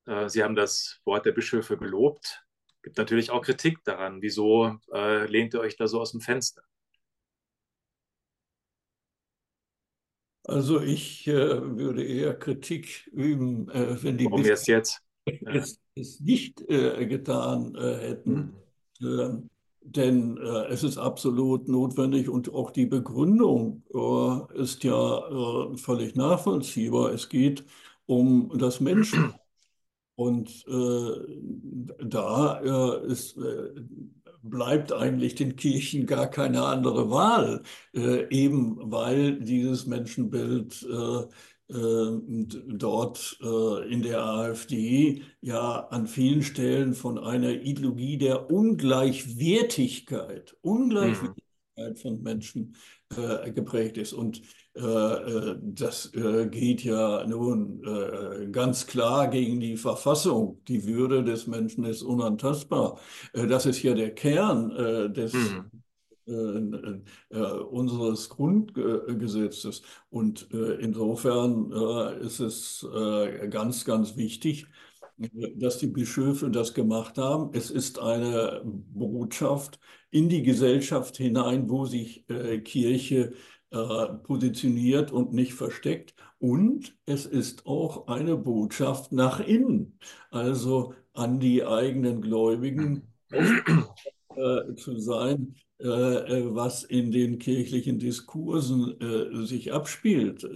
Äh, Sie haben das Wort der Bischöfe gelobt. Es gibt natürlich auch Kritik daran. Wieso äh, lehnt ihr euch da so aus dem Fenster? Also ich äh, würde eher Kritik üben, äh, wenn die Warum erst jetzt? es, es nicht äh, getan hätten. Mhm. Denn äh, es ist absolut notwendig und auch die Begründung äh, ist ja äh, völlig nachvollziehbar. Es geht um das Menschen. Und äh, da äh, ist, äh, bleibt eigentlich den Kirchen gar keine andere Wahl, eben weil dieses Menschenbild dort äh, in der AfD ja an vielen Stellen von einer Ideologie der Ungleichwertigkeit, Ungleichwertigkeit mhm. von Menschen äh, geprägt ist. Und äh, das geht ja nun ganz klar gegen die Verfassung. Die Würde des Menschen ist unantastbar. das ist ja der Kern des mhm äh, äh, unseres Grundgesetzes. Und äh, insofern ist es ganz, ganz wichtig, dass die Bischöfe das gemacht haben. Es ist eine Botschaft in die Gesellschaft hinein, wo sich Kirche positioniert und nicht versteckt. Und es ist auch eine Botschaft nach innen, also an die eigenen Gläubigen zu sein, äh, äh, was in den kirchlichen Diskursen äh, sich abspielt.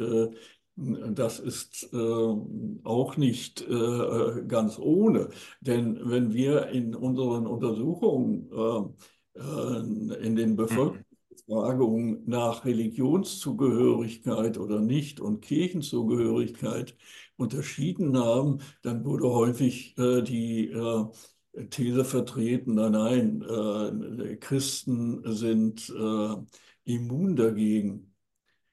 Das ist auch nicht ganz ohne. Denn wenn wir in unseren Untersuchungen in den Bevölkerungsbefragungen nach Religionszugehörigkeit oder nicht und Kirchenzugehörigkeit unterschieden haben, dann wurde häufig die These vertreten, nein, nein, äh, Christen sind äh, immun dagegen.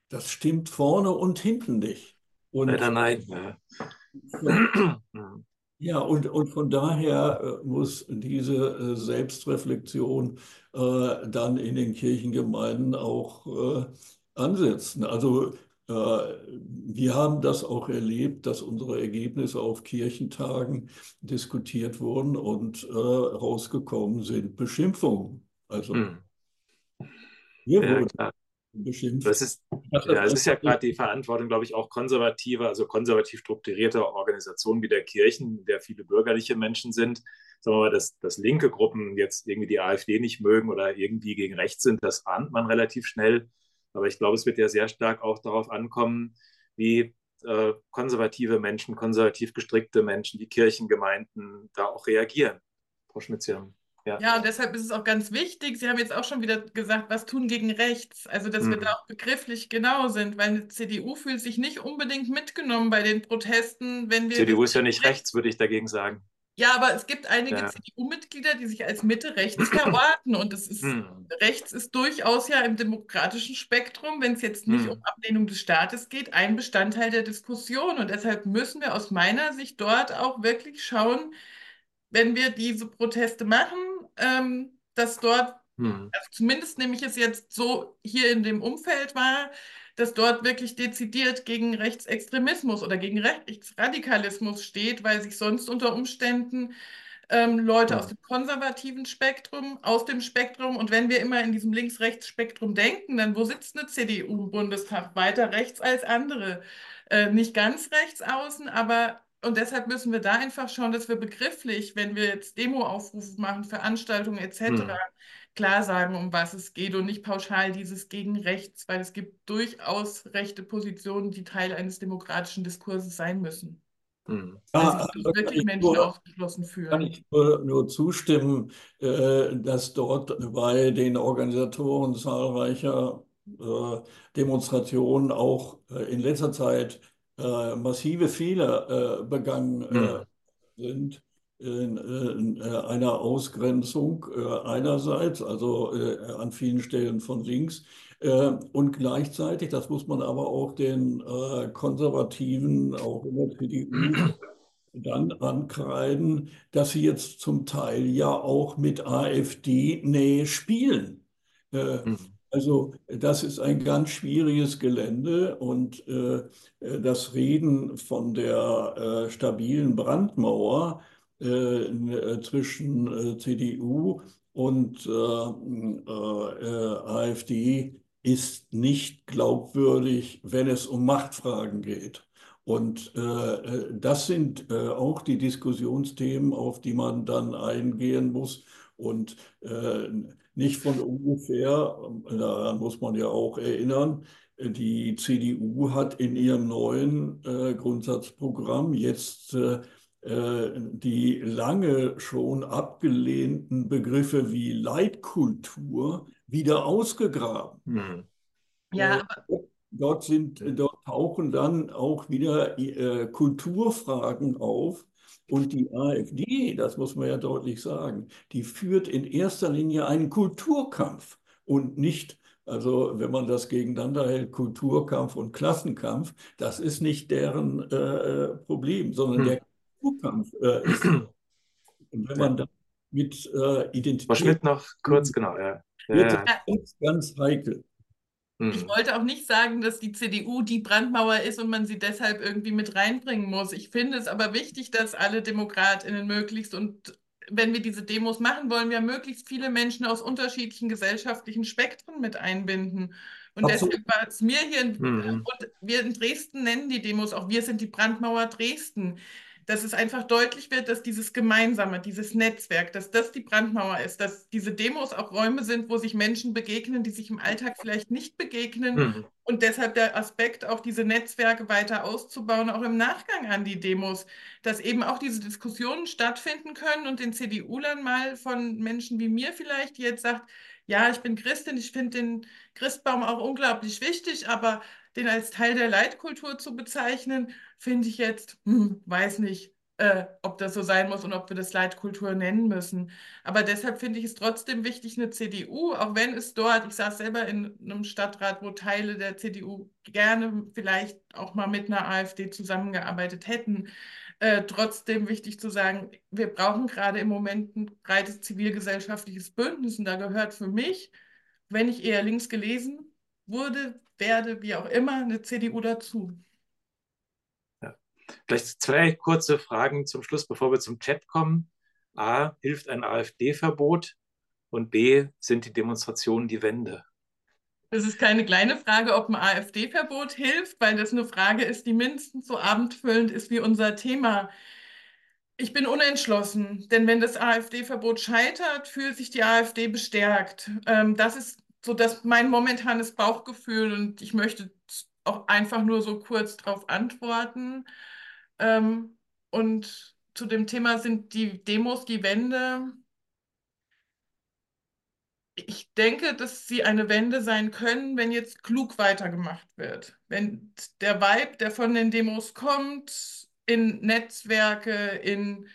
Das stimmt vorne und hinten nicht. Und, Leider nein. Ja, ja und, und von daher äh, muss diese Selbstreflexion äh, dann in den Kirchengemeinden auch äh, ansetzen. Also wir haben das auch erlebt, dass unsere Ergebnisse auf Kirchentagen diskutiert wurden und äh, rausgekommen sind Beschimpfungen. Also hm. hier ja, wurde beschimpft. Das ist, ja, es ist ja gerade die Verantwortung, glaube ich, auch konservativer, also konservativ strukturierter Organisationen wie der Kirchen, in der viele bürgerliche Menschen sind. Sagen wir mal, dass, dass linke Gruppen jetzt irgendwie die AfD nicht mögen oder irgendwie gegen rechts sind, das ahnt man relativ schnell. Aber ich glaube, es wird ja sehr stark auch darauf ankommen, wie äh, konservative Menschen, konservativ gestrickte Menschen, die Kirchengemeinden da auch reagieren. Frau Schmitz, ja. ja, und deshalb ist es auch ganz wichtig, Sie haben jetzt auch schon wieder gesagt, was tun gegen rechts. Also, dass mhm. wir da auch begrifflich genau sind, weil eine CDU fühlt sich nicht unbedingt mitgenommen bei den Protesten, wenn wir. CDU ist ja nicht rechts, würde ich dagegen sagen. Ja, aber es gibt einige ja. CDU-Mitglieder, die sich als Mitte rechts verorten. Und das ist, hm. rechts ist durchaus ja im demokratischen Spektrum, wenn es jetzt nicht hm. um Ablehnung des Staates geht, ein Bestandteil der Diskussion. Und deshalb müssen wir aus meiner Sicht dort auch wirklich schauen, wenn wir diese Proteste machen, ähm, dass dort, hm. also zumindest nehme ich es jetzt so hier in dem Umfeld wahr, dass dort wirklich dezidiert gegen Rechtsextremismus oder gegen Rechtsradikalismus steht, weil sich sonst unter Umständen ähm, Leute ja. aus dem konservativen Spektrum, aus dem Spektrum, und wenn wir immer in diesem Links-Rechts-Spektrum denken, dann wo sitzt eine CDU im Bundestag? Weiter rechts als andere. Äh, nicht ganz rechts außen, aber und deshalb müssen wir da einfach schauen, dass wir begrifflich, wenn wir jetzt Demo-Aufrufe machen, Veranstaltungen etc., hm. Klar sagen, um was es geht und nicht pauschal dieses gegen rechts, weil es gibt durchaus rechte Positionen, die Teil eines demokratischen Diskurses sein müssen. Hm. Ja, also wirklich Menschen nur, ausgeschlossen fühlen. Kann ich nur, nur zustimmen, äh, dass dort bei den Organisatoren zahlreicher äh, Demonstrationen auch äh, in letzter Zeit äh, massive Fehler äh, begangen äh, sind in, in einer Ausgrenzung einerseits, also an vielen Stellen von links, und gleichzeitig, das muss man aber auch den Konservativen, auch in der CDU, dann ankreiden, dass sie jetzt zum Teil ja auch mit AfD-Nähe spielen. Mhm. Also das ist ein ganz schwieriges Gelände und äh, das Reden von der äh, stabilen Brandmauer äh, zwischen äh, CDU und äh, äh, AfD ist nicht glaubwürdig, wenn es um Machtfragen geht. Und das sind auch die Diskussionsthemen, auf die man dann eingehen muss. Und nicht von ungefähr, daran muss man ja auch erinnern, die CDU hat in ihrem neuen äh, Grundsatzprogramm jetzt äh, äh, die lange schon abgelehnten Begriffe wie Leitkultur wieder ausgegraben. Hm. Ja, aber dort, sind, dort tauchen dann auch wieder äh, Kulturfragen auf, und die AfD, das muss man ja deutlich sagen, die führt in erster Linie einen Kulturkampf und nicht, also wenn man das gegeneinander hält, Kulturkampf und Klassenkampf, das ist nicht deren äh, Problem, sondern hm. der Kulturkampf äh, ist. Und wenn man da mit äh, Identität. Schmidt noch kurz, genau, ja. ja. Ganz, ganz heikel. Ich mhm. wollte auch nicht sagen, dass die CDU die Brandmauer ist und man sie deshalb irgendwie mit reinbringen muss. Ich finde es aber wichtig, dass alle DemokratInnen möglichst und wenn wir diese Demos machen, wollen wir möglichst viele Menschen aus unterschiedlichen gesellschaftlichen Spektren mit einbinden. Und Absolut. deshalb war es mir hier, in, mhm. und wir in Dresden nennen die Demos auch, wir sind die Brandmauer Dresden dass es einfach deutlich wird, dass dieses Gemeinsame, dieses Netzwerk, dass das die Brandmauer ist, dass diese Demos auch Räume sind, wo sich Menschen begegnen, die sich im Alltag vielleicht nicht begegnen mhm. und deshalb der Aspekt, auch diese Netzwerke weiter auszubauen, auch im Nachgang an die Demos, dass eben auch diese Diskussionen stattfinden können und den CDU-Lern mal von Menschen wie mir vielleicht, die jetzt sagt, ja, ich bin Christin, ich finde den Christbaum auch unglaublich wichtig, aber den als Teil der Leitkultur zu bezeichnen, finde ich jetzt, hm, weiß nicht, äh, ob das so sein muss und ob wir das Leitkultur nennen müssen. Aber deshalb finde ich es trotzdem wichtig, eine CDU, auch wenn es dort, ich saß selber in einem Stadtrat, wo Teile der CDU gerne vielleicht auch mal mit einer AfD zusammengearbeitet hätten, äh, trotzdem wichtig zu sagen, wir brauchen gerade im Moment ein breites zivilgesellschaftliches Bündnis und da gehört für mich, wenn ich eher links gelesen wurde, werde, wie auch immer, eine CDU dazu. Vielleicht zwei kurze Fragen zum Schluss, bevor wir zum Chat kommen. A, hilft ein AfD-Verbot? Und B, sind die Demonstrationen die Wende? Das ist keine kleine Frage, ob ein AfD-Verbot hilft, weil das eine Frage ist, die mindestens so abendfüllend ist wie unser Thema. Ich bin unentschlossen, denn wenn das AfD-Verbot scheitert, fühlt sich die AfD bestärkt. Ähm, das ist so das mein momentanes Bauchgefühl und ich möchte auch einfach nur so kurz darauf antworten. Ähm, und zu dem Thema sind die Demos die Wende. Ich denke, dass sie eine Wende sein können, wenn jetzt klug weitergemacht wird. Wenn der Vibe, der von den Demos kommt, in Netzwerke, in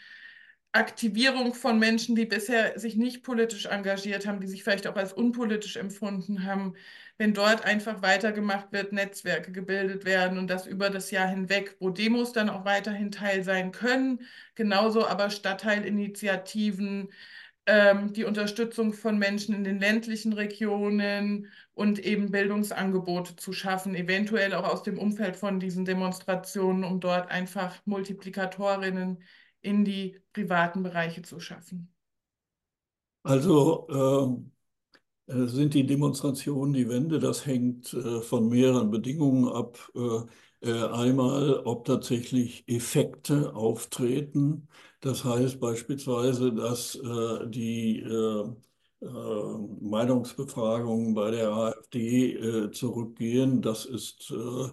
Aktivierung von Menschen, die bisher sich nicht politisch engagiert haben, die sich vielleicht auch als unpolitisch empfunden haben, wenn dort einfach weitergemacht wird, Netzwerke gebildet werden und das über das Jahr hinweg, wo Demos dann auch weiterhin Teil sein können, genauso aber Stadtteilinitiativen, ähm, die Unterstützung von Menschen in den ländlichen Regionen und eben Bildungsangebote zu schaffen, eventuell auch aus dem Umfeld von diesen Demonstrationen, um dort einfach Multiplikatorinnen in die privaten Bereiche zu schaffen. Also äh, äh sind die Demonstrationen die Wende, das hängt äh, von mehreren Bedingungen ab. Äh, äh, einmal, ob tatsächlich Effekte auftreten. Das heißt beispielsweise, dass äh, die Meinungsbefragungen bei der AfD zurückgehen. Das ist äh,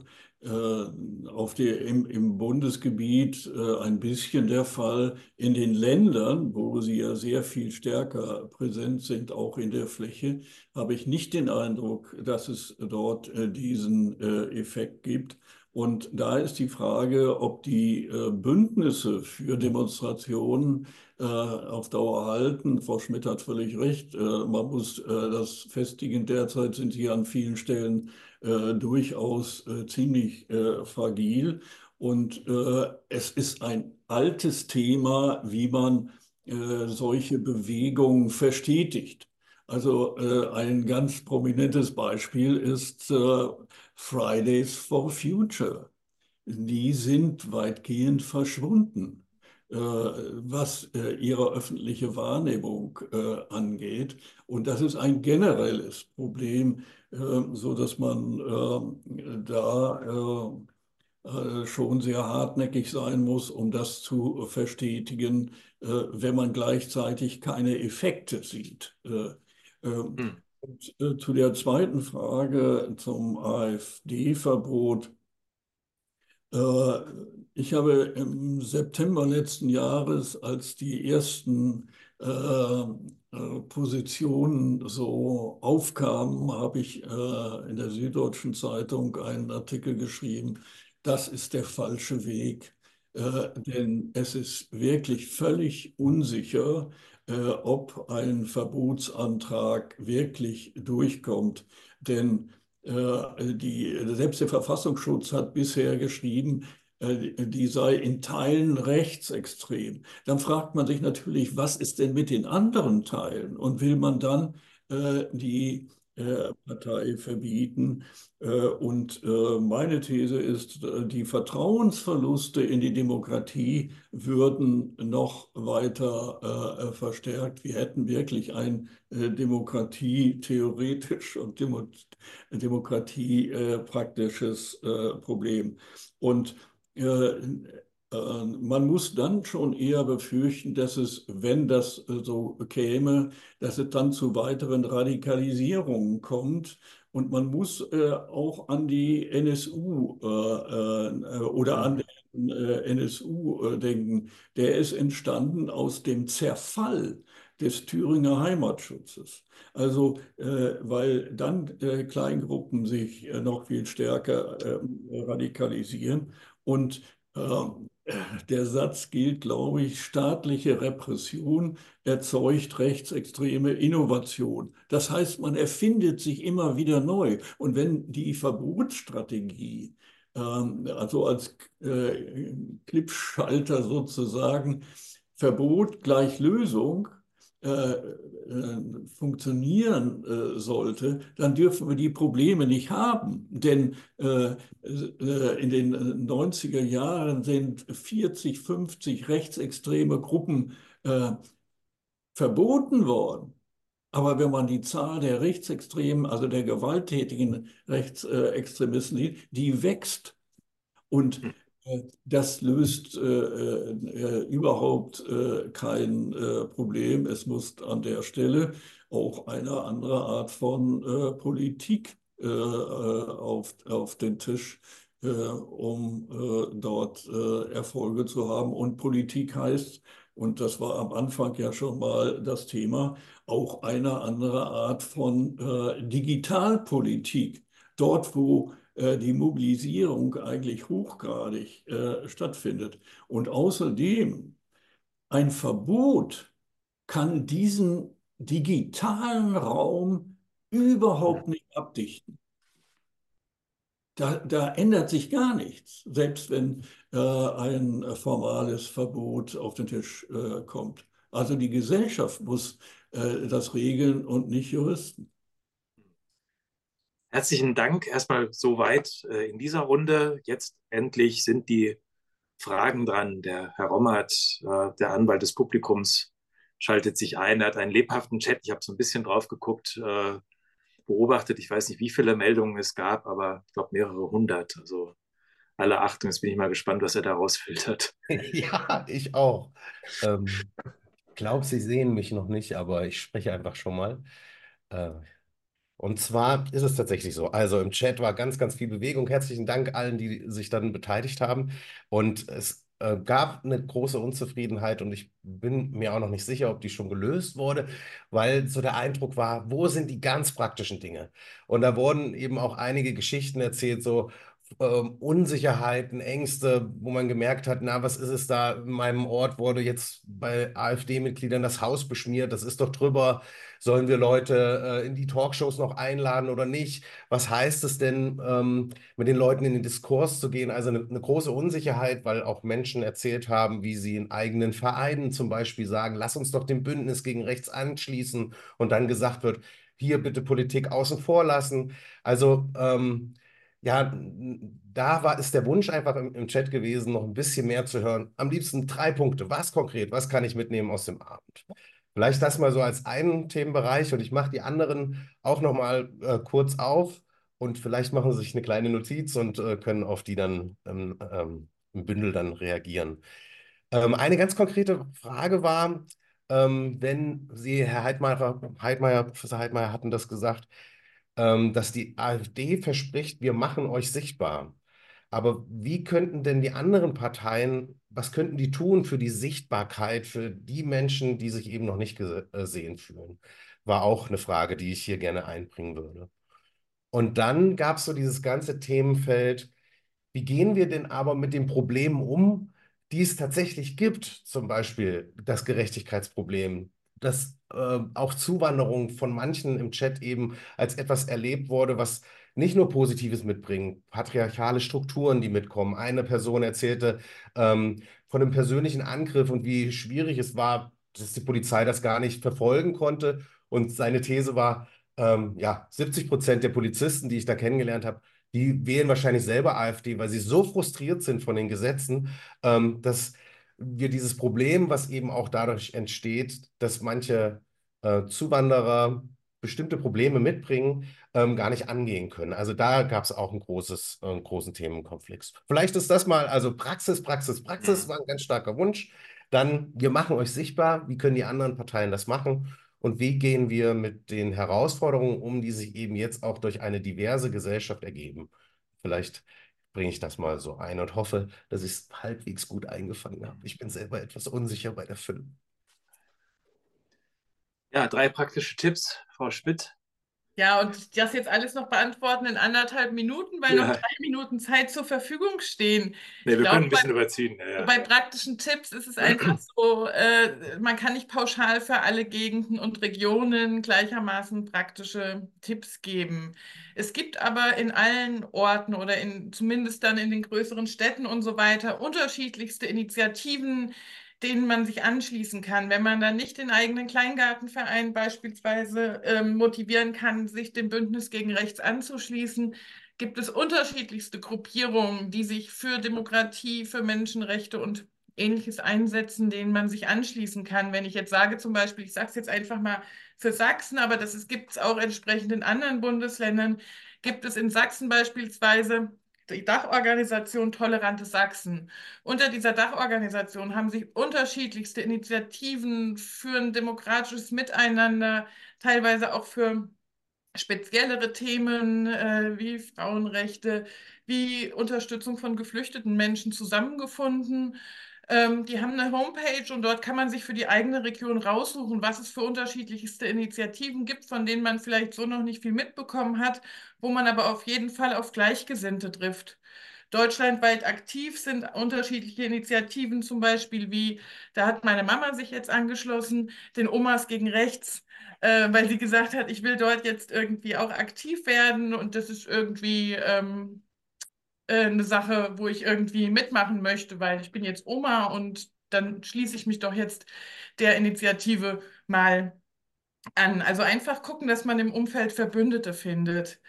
auf die, im, im Bundesgebiet äh, ein bisschen der Fall. In den Ländern, wo sie ja sehr viel stärker präsent sind, auch in der Fläche, habe ich nicht den Eindruck, dass es dort äh, diesen Effekt gibt. Und da ist die Frage, ob die Bündnisse für Demonstrationen auf Dauer halten. Frau Schmidt hat völlig recht. man muss das festigen. Derzeit sind sie an vielen Stellen äh, durchaus äh, ziemlich äh, fragil. Und äh, es ist ein altes Thema, wie man äh, solche Bewegungen verstetigt. Also äh, ein ganz prominentes Beispiel ist Fridays for Future. Die sind weitgehend verschwunden was ihre öffentliche Wahrnehmung angeht. Und das ist ein generelles Problem ähm, so dass man ähm, da äh, schon sehr hartnäckig sein muss, um das zu verstetigen, äh, wenn man gleichzeitig keine Effekte sieht. Äh, Und zu der zweiten Frage zum AfD-Verbot. Ich habe im September letzten Jahres, als die ersten äh, Positionen so aufkamen, habe ich äh, in der Süddeutschen Zeitung einen Artikel geschrieben, das ist der falsche Weg, äh, denn es ist wirklich völlig unsicher, ob ein Verbotsantrag wirklich durchkommt. Denn die, selbst der Verfassungsschutz hat bisher geschrieben, äh, die sei in Teilen rechtsextrem. Dann fragt man sich natürlich, was ist denn mit den anderen Teilen? Und will man dann äh, die äh, Partei verbieten? Äh, und äh, meine These ist, äh, die Vertrauensverluste in die Demokratie würden noch weiter verstärkt. Wir hätten wirklich ein Demokratie theoretisch und Demo Demokratie praktisches Problem. Und äh, man muss dann schon eher befürchten, dass es, wenn das äh, so käme, dass es dann zu weiteren Radikalisierungen kommt. Und man muss äh, auch an die NSU oder an den NSU denken. Der ist entstanden aus dem Zerfall des Thüringer Heimatschutzes. Also, äh, weil dann äh, Kleingruppen sich äh, noch viel stärker radikalisieren und äh, der Satz gilt, glaube ich, staatliche Repression erzeugt rechtsextreme Innovation. Das heißt, man erfindet sich immer wieder neu. Und wenn die Verbotsstrategie, ähm, also als äh, Clipschalter sozusagen, Verbot gleich Lösung, äh, äh, funktionieren äh, sollte, dann dürfen wir die Probleme nicht haben. Denn äh, äh in den 90er Jahren sind 40, 50 rechtsextreme Gruppen verboten worden. Aber wenn man die Zahl der Rechtsextremen, also der gewalttätigen Rechtsextremisten sieht, die wächst. Und äh, das löst äh, äh, überhaupt äh, kein äh, Problem. Es muss an der Stelle auch eine andere Art von äh, Politik auf, auf den Tisch, um dort Erfolge zu haben. Und Politik heißt, und das war am Anfang ja schon mal das Thema, auch eine andere Art von Digitalpolitik. Dort, wo äh, die Mobilisierung eigentlich hochgradig äh, stattfindet. Und außerdem ein Verbot kann diesen digitalen Raum überhaupt nicht abdichten. Da, da, ändert sich gar nichts, selbst wenn äh, ein formales Verbot auf den Tisch äh, kommt. Also die Gesellschaft muss äh, das regeln und nicht Juristen. Herzlichen Dank erstmal soweit äh, in dieser Runde. Jetzt endlich sind die Fragen dran. Der Herr Rommert, äh, der Anwalt des Publikums, schaltet sich ein. Er hat einen lebhaften Chat. Ich habe so ein bisschen drauf geguckt, äh, beobachtet. Ich weiß nicht, wie viele Meldungen es gab, aber ich glaube mehrere hundert. Also alle Achtung, jetzt bin ich mal gespannt, was er da rausfiltert. Ja, ich auch. Ähm, ich glaube, Sie sehen mich noch nicht, aber ich spreche einfach schon mal. Äh, und zwar ist es tatsächlich so. Also im Chat war ganz, ganz viel Bewegung. Herzlichen Dank allen, die sich dann beteiligt haben. Und es äh, gab eine große Unzufriedenheit und ich bin mir auch noch nicht sicher, ob die schon gelöst wurde, weil so der Eindruck war, wo sind die ganz praktischen Dinge? Und da wurden eben auch einige Geschichten erzählt, so, ähm, Unsicherheiten, Ängste, wo man gemerkt hat, na, was ist es da? In meinem Ort wurde jetzt bei AfD-Mitgliedern das Haus beschmiert, das ist doch drüber. Sollen wir Leute äh, in die Talkshows noch einladen oder nicht? Was heißt es denn, ähm, mit den Leuten in den Diskurs zu gehen? Also eine, eine, große Unsicherheit, weil auch Menschen erzählt haben, wie sie in eigenen Vereinen zum Beispiel sagen, lass uns doch dem Bündnis gegen rechts anschließen und dann gesagt wird, hier bitte Politik außen vor lassen. Also ähm, ja, da war, ist der Wunsch einfach im, im, Chat gewesen, noch ein bisschen mehr zu hören. Am liebsten drei Punkte. Was konkret? Was kann ich mitnehmen aus dem Abend? Vielleicht das mal so als einen Themenbereich und ich mache die anderen auch noch mal äh, kurz auf und vielleicht machen Sie sich eine kleine Notiz und äh, können auf die dann ähm, ähm, im Bündel dann reagieren. Ähm, eine ganz konkrete Frage war, ähm, wenn Sie, Herr Heidmeier, Heidmeier, Professor Heidmeier hatten das gesagt, ähm, dass die AfD verspricht, wir machen euch sichtbar. Aber wie könnten denn die anderen Parteien, was könnten die tun für die Sichtbarkeit für die Menschen, die sich eben noch nicht gesehen fühlen? War auch eine Frage, die ich hier gerne einbringen würde. Und dann gab es so dieses ganze Themenfeld, wie gehen wir denn aber mit den Problemen um, die es tatsächlich gibt, zum Beispiel das Gerechtigkeitsproblem, dass äh, auch Zuwanderung von manchen im Chat eben als etwas erlebt wurde, was nicht nur Positives mitbringt, patriarchale Strukturen, die mitkommen. Eine Person erzählte ähm, von einem persönlichen Angriff und wie schwierig es war, dass die Polizei das gar nicht verfolgen konnte. Und seine These war, ähm, ja, 70 Prozent der Polizisten, die ich da kennengelernt habe, die wählen wahrscheinlich selber AfD, weil sie so frustriert sind von den Gesetzen, ähm, dass wir dieses Problem, was eben auch dadurch entsteht, dass manche äh, Zuwanderer bestimmte Probleme mitbringen, ähm, gar nicht angehen können. Also da gab es auch ein großes, äh, großen Themenkonflikt. Vielleicht ist das mal, also Praxis, Praxis, Praxis war ein ganz starker Wunsch. Dann, wir machen euch sichtbar, wie können die anderen Parteien das machen und wie gehen wir mit den Herausforderungen um, die sich eben jetzt auch durch eine diverse Gesellschaft ergeben. Vielleicht bringe ich das mal so ein und hoffe, dass ich es halbwegs gut eingefangen habe. Ich bin selber etwas unsicher bei der Fülle. Ja, drei praktische Tipps, Frau Schmidt. Ja, und das jetzt alles noch beantworten in anderthalb Minuten, weil ja. noch drei Minuten Zeit zur Verfügung stehen. Nee, wir glaub, können ein bisschen bei, überziehen. Ja, ja. Bei praktischen Tipps ist es einfach so, äh, man kann nicht pauschal für alle Gegenden und Regionen gleichermaßen praktische Tipps geben. Es gibt aber in allen Orten oder in, zumindest dann in den größeren Städten und so weiter unterschiedlichste Initiativen, denen man sich anschließen kann. Wenn man dann nicht den eigenen Kleingartenverein beispielsweise ähm, motivieren kann, sich dem Bündnis gegen Rechts anzuschließen, gibt es unterschiedlichste Gruppierungen, die sich für Demokratie, für Menschenrechte und Ähnliches einsetzen, denen man sich anschließen kann. Wenn ich jetzt sage, zum Beispiel, ich sage es jetzt einfach mal für Sachsen, aber das gibt es auch entsprechend in anderen Bundesländern, gibt es in Sachsen beispielsweise die Dachorganisation Tolerante Sachsen. Unter dieser Dachorganisation haben sich unterschiedlichste Initiativen für ein demokratisches Miteinander, teilweise auch für speziellere Themen äh, wie Frauenrechte, wie Unterstützung von geflüchteten Menschen zusammengefunden. Ähm, die haben eine Homepage und dort kann man sich für die eigene Region raussuchen, was es für unterschiedlichste Initiativen gibt, von denen man vielleicht so noch nicht viel mitbekommen hat, wo man aber auf jeden Fall auf Gleichgesinnte trifft. Deutschlandweit aktiv sind unterschiedliche Initiativen, zum Beispiel wie, da hat meine Mama sich jetzt angeschlossen, den Omas gegen Rechts äh, weil sie gesagt hat, ich will dort jetzt irgendwie auch aktiv werden und das ist irgendwie ähm, äh, eine Sache, wo ich irgendwie mitmachen möchte, weil ich bin jetzt Oma und dann schließe ich mich doch jetzt der Initiative mal an. Also einfach gucken, dass man im Umfeld Verbündete findet.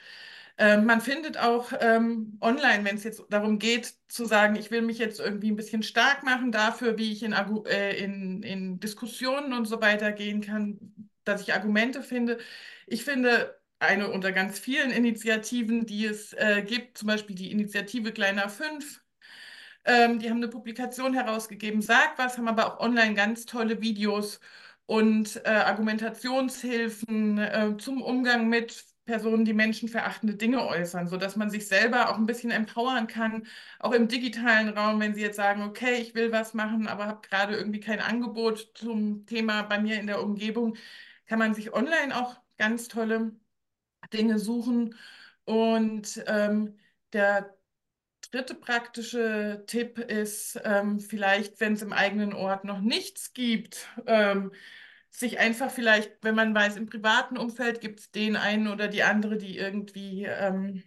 Ähm, man findet auch ähm, online, wenn es jetzt darum geht, zu sagen, ich will mich jetzt irgendwie ein bisschen stark machen dafür, wie ich in, äh, in, in Diskussionen und so weiter gehen kann, dass ich Argumente finde. Ich finde, eine unter ganz vielen Initiativen, die es äh, gibt, zum Beispiel die Initiative Kleiner 5, ähm, die haben eine Publikation herausgegeben, Sag was, haben aber auch online ganz tolle Videos und äh, Argumentationshilfen äh, zum Umgang mit Personen, die menschenverachtende Dinge äußern, sodass man sich selber auch ein bisschen empowern kann, auch im digitalen Raum, wenn Sie jetzt sagen, okay, ich will was machen, aber habe gerade irgendwie kein Angebot zum Thema bei mir in der Umgebung, kann man sich online auch ganz tolle Dinge suchen. Und ähm, der dritte praktische Tipp ist ähm, vielleicht, wenn es im eigenen Ort noch nichts gibt, ähm, sich einfach vielleicht, wenn man weiß, im privaten Umfeld gibt es den einen oder die andere, die irgendwie ähm,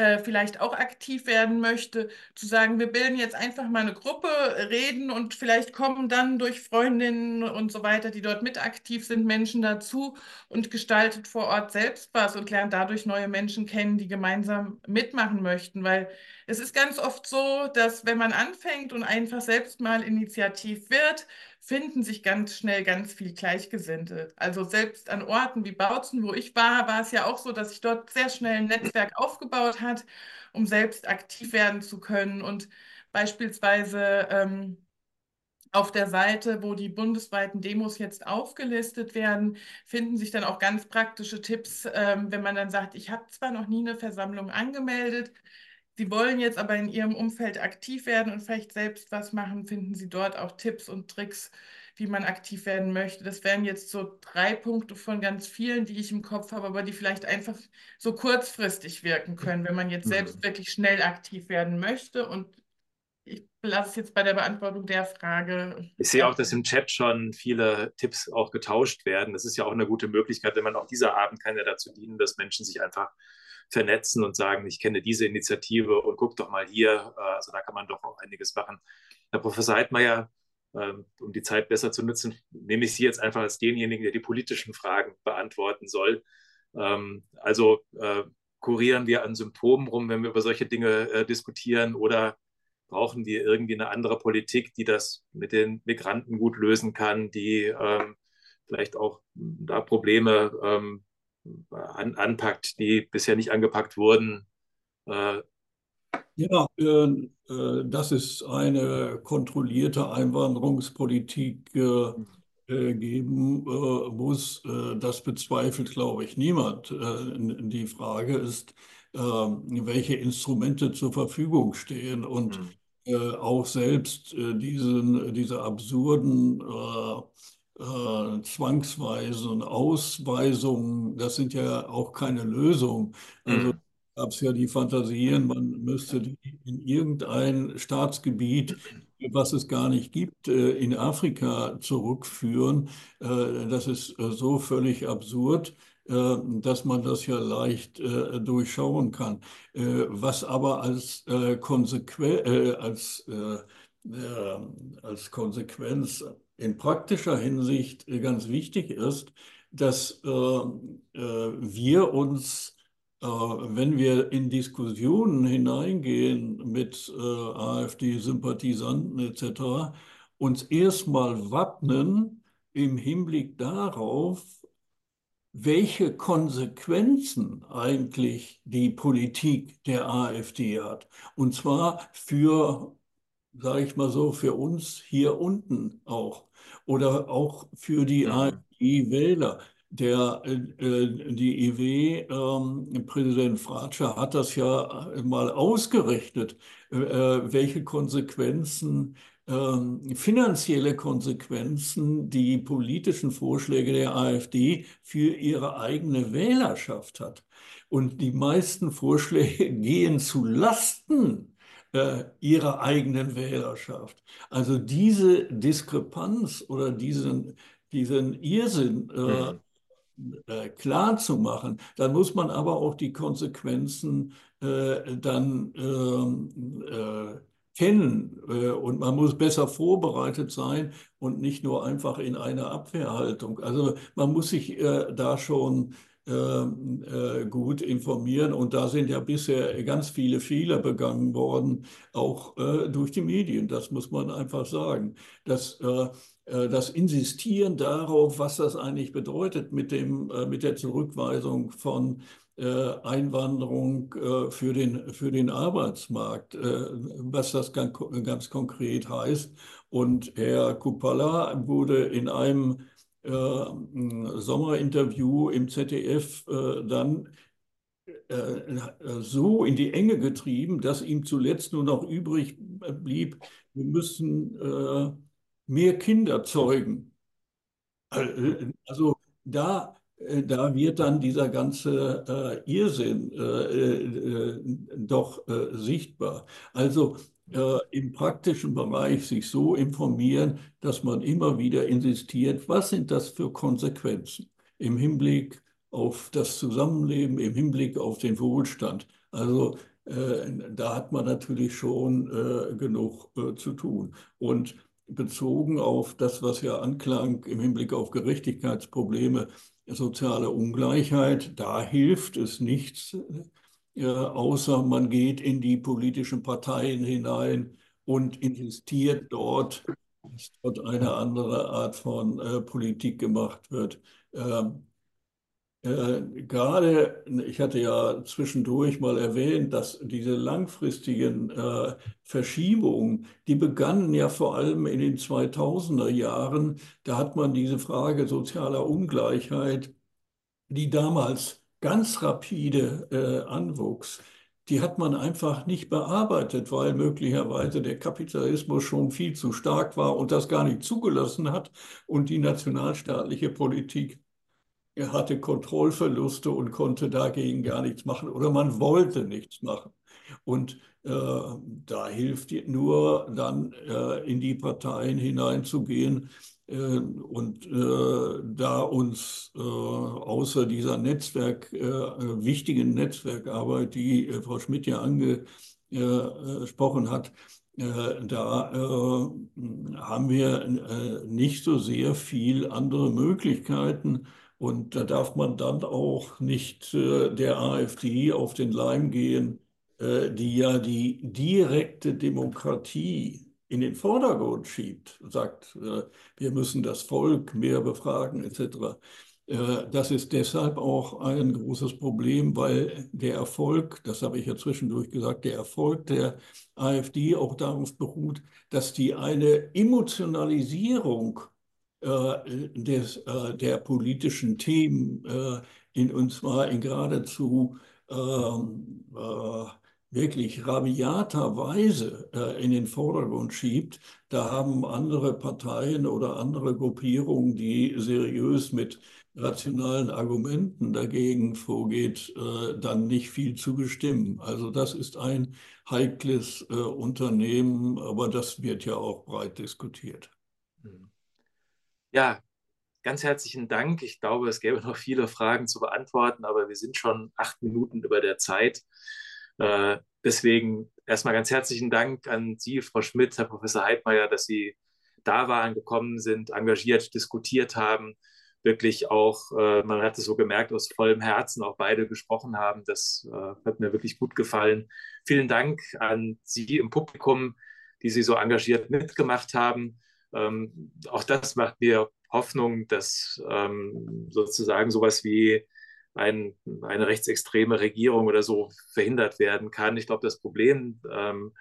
äh, vielleicht auch aktiv werden möchte, zu sagen, wir bilden jetzt einfach mal eine Gruppe, reden und vielleicht kommen dann durch Freundinnen und so weiter, die dort mit aktiv sind, Menschen dazu und gestaltet vor Ort selbst was und lernt dadurch neue Menschen kennen, die gemeinsam mitmachen möchten. Weil es ist ganz oft so, dass wenn man anfängt und einfach selbst mal initiativ wird, finden sich ganz schnell ganz viel Gleichgesinnte. Also selbst an Orten wie Bautzen, wo ich war, war es ja auch so, dass sich dort sehr schnell ein Netzwerk aufgebaut hat, um selbst aktiv werden zu können. Und beispielsweise ähm, auf der Seite, wo die bundesweiten Demos jetzt aufgelistet werden, finden sich dann auch ganz praktische Tipps, ähm, wenn man dann sagt, ich habe zwar noch nie eine Versammlung angemeldet, Sie wollen jetzt aber in Ihrem Umfeld aktiv werden und vielleicht selbst was machen, finden Sie dort auch Tipps und Tricks, wie man aktiv werden möchte. Das wären jetzt so drei Punkte von ganz vielen, die ich im Kopf habe, aber die vielleicht einfach so kurzfristig wirken können, wenn man jetzt mhm. selbst wirklich schnell aktiv werden möchte. Und ich lasse es jetzt bei der Beantwortung der Frage. Ich sehe auch, dass im Chat schon viele Tipps auch getauscht werden. Das ist ja auch eine gute Möglichkeit, wenn man auch dieser Abend kann ja dazu dienen, dass Menschen sich einfach vernetzen und sagen, ich kenne diese Initiative und guck doch mal hier. Äh, also da kann man doch auch einiges machen. Herr Professor Heidmeier, ähm, um die Zeit besser zu nutzen, nehme ich Sie jetzt einfach als denjenigen, der die politischen Fragen beantworten soll. Ähm, also äh, kurieren wir an Symptomen rum, wenn wir über solche Dinge äh, diskutieren oder brauchen wir irgendwie eine andere Politik, die das mit den Migranten gut lösen kann, die ähm, vielleicht auch da Probleme an, anpackt, die bisher nicht angepackt wurden. Äh, ja, äh, äh, dass es eine kontrollierte Einwanderungspolitik äh, geben muss, das bezweifelt, glaube ich, niemand. die Frage ist, welche Instrumente zur Verfügung stehen und mhm. auch selbst diesen, diese absurden äh, zwangsweisen Ausweisungen, das sind ja auch keine Lösung. Also mhm. gab es ja die Fantasien, man müsste die in irgendein Staatsgebiet, was es gar nicht gibt, äh, in Afrika zurückführen. Äh, das ist äh, so völlig absurd dass man das ja leicht äh, durchschauen kann. Äh, was aber als, äh, Konsequen als, als Konsequenz in praktischer Hinsicht ganz wichtig ist, dass äh, äh, wir uns wenn wir in Diskussionen hineingehen mit AfD-Sympathisanten etc., uns erstmal wappnen im Hinblick darauf, welche Konsequenzen eigentlich die Politik der AfD hat. Und zwar für, sage ich mal so, für uns hier unten auch oder auch für die. AfD-Wähler. Der, äh, die IW-Präsident ähm, Fratscher hat das ja mal ausgerechnet, äh, welche Konsequenzen ähm, finanzielle Konsequenzen die politischen Vorschläge der AfD für ihre eigene Wählerschaft hat. Und die meisten Vorschläge gehen zu Lasten äh, ihrer eigenen Wählerschaft. Also diese Diskrepanz oder diesen, diesen Irrsinn äh, mhm. Äh, klar zu machen. Dann muss man aber auch die Konsequenzen äh, dann ähm, äh, kennen äh, und man muss besser vorbereitet sein und nicht nur einfach in einer Abwehrhaltung. Also man muss sich da schon gut informieren und da sind ja bisher ganz viele Fehler begangen worden, auch durch die Medien, das muss man einfach sagen. Das, das Insistieren darauf, was das eigentlich bedeutet mit, dem, mit der Zurückweisung von äh, Einwanderung äh, für den, für den Arbeitsmarkt, äh, was das ganz, ganz konkret heißt. Und Herr Kupala wurde in einem Sommerinterview im ZDF dann so in die Enge getrieben, dass ihm zuletzt nur noch übrig blieb, wir müssen mehr Kinder zeugen. Also da äh, da wird dann dieser ganze äh, Irrsinn äh, äh, doch äh, sichtbar. Also äh, im praktischen Bereich sich so informieren, dass man immer wieder insistiert, was sind das für Konsequenzen im Hinblick auf das Zusammenleben, im Hinblick auf den Wohlstand. Also da hat man natürlich schon genug zu tun. Und bezogen auf das, was ja anklang im Hinblick auf Gerechtigkeitsprobleme, soziale Ungleichheit, da hilft es nichts, äh, außer man geht in die politischen Parteien hinein und investiert dort, dass dort eine andere Art von äh, Politik gemacht wird. Ähm, äh, gerade, ich hatte ja zwischendurch mal erwähnt, dass diese langfristigen äh, Verschiebungen, die begannen ja vor allem in den 2000er Jahren. Da hat man diese Frage sozialer Ungleichheit, die damals ganz rapide äh, anwuchs, die hat man einfach nicht bearbeitet, weil möglicherweise der Kapitalismus schon viel zu stark war und das gar nicht zugelassen hat und die nationalstaatliche Politik er hatte Kontrollverluste und konnte dagegen gar nichts machen oder man wollte nichts machen. Und äh, da hilft nur dann äh, in die Parteien hineinzugehen äh, und äh, da uns äh, außer dieser Netzwerk, äh, wichtigen Netzwerkarbeit, die Frau Schmidt ja angesprochen hat, da haben wir nicht so sehr viel andere Möglichkeiten, und da darf man dann auch nicht äh, der AfD auf den Leim gehen, äh, die ja die direkte Demokratie in den Vordergrund schiebt, sagt, äh, wir müssen das Volk mehr befragen etc. Äh, das ist deshalb auch ein großes Problem, weil der Erfolg, das habe ich ja zwischendurch gesagt, der Erfolg der AfD auch darauf beruht, dass die eine Emotionalisierung äh, des, äh, der politischen Themen äh, in, und zwar in geradezu ähm, wirklich rabiater Weise in den Vordergrund schiebt. Da haben andere Parteien oder andere Gruppierungen, die seriös mit rationalen Argumenten dagegen vorgeht, dann nicht viel zu bestimmen. Also das ist ein heikles Unternehmen, aber das wird ja auch breit diskutiert. Mhm. Ja, ganz herzlichen Dank. Ich glaube, es gäbe noch viele Fragen zu beantworten, aber wir sind schon acht Minuten über der Zeit. Äh, deswegen erstmal ganz herzlichen Dank an Sie, Frau Schmidt, Herr Professor Heidmeier, dass Sie da waren, gekommen sind, engagiert diskutiert haben wirklich auch, äh, man hat es so gemerkt, aus vollem Herzen auch beide gesprochen haben. Das äh, hat mir wirklich gut gefallen. Vielen Dank an Sie im Publikum, die Sie so engagiert mitgemacht haben. Ähm, auch das macht mir Hoffnung, dass ähm, sozusagen sowas wie ein, eine rechtsextreme Regierung oder so verhindert werden kann. Ich glaube, das Problem ähm,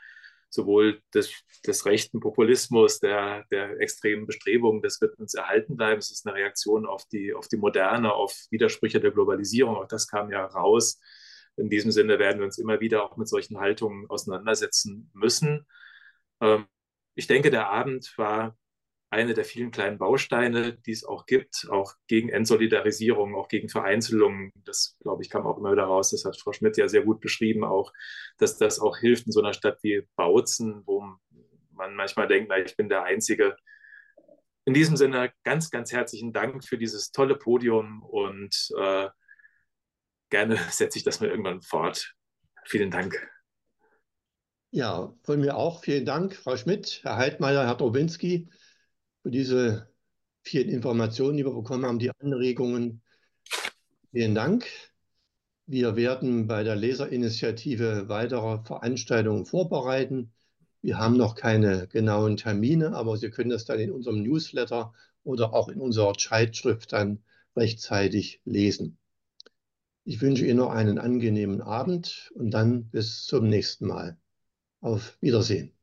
sowohl des, des rechten Populismus, der, der extremen Bestrebungen, das wird uns erhalten bleiben. Es ist eine Reaktion auf die, auf die Moderne, auf Widersprüche der Globalisierung. Auch das kam ja raus. In diesem Sinne werden wir uns immer wieder auch mit solchen Haltungen auseinandersetzen müssen. Ähm, ich denke, der Abend war eine der vielen kleinen Bausteine, die es auch gibt, auch gegen Entsolidarisierung, auch gegen Vereinzelungen. Das, glaube ich, kam auch immer wieder raus. Das hat Frau Schmidt ja sehr gut beschrieben, auch, dass das auch hilft in so einer Stadt wie Bautzen, wo man manchmal denkt, na, ich bin der Einzige. In diesem Sinne ganz, ganz herzlichen Dank für dieses tolle Podium und äh, gerne setze ich das mal irgendwann fort. Vielen Dank. Ja, von mir auch vielen Dank, Frau Schmidt, Herr Heidmeier, Herr Drobinski diese vielen Informationen, die wir bekommen haben, die Anregungen. Vielen Dank. Wir werden bei der Leserinitiative weitere Veranstaltungen vorbereiten. Wir haben noch keine genauen Termine, aber Sie können das dann in unserem Newsletter oder auch in unserer Zeitschrift dann rechtzeitig lesen. Ich wünsche Ihnen noch einen angenehmen Abend und dann bis zum nächsten Mal. Auf Wiedersehen.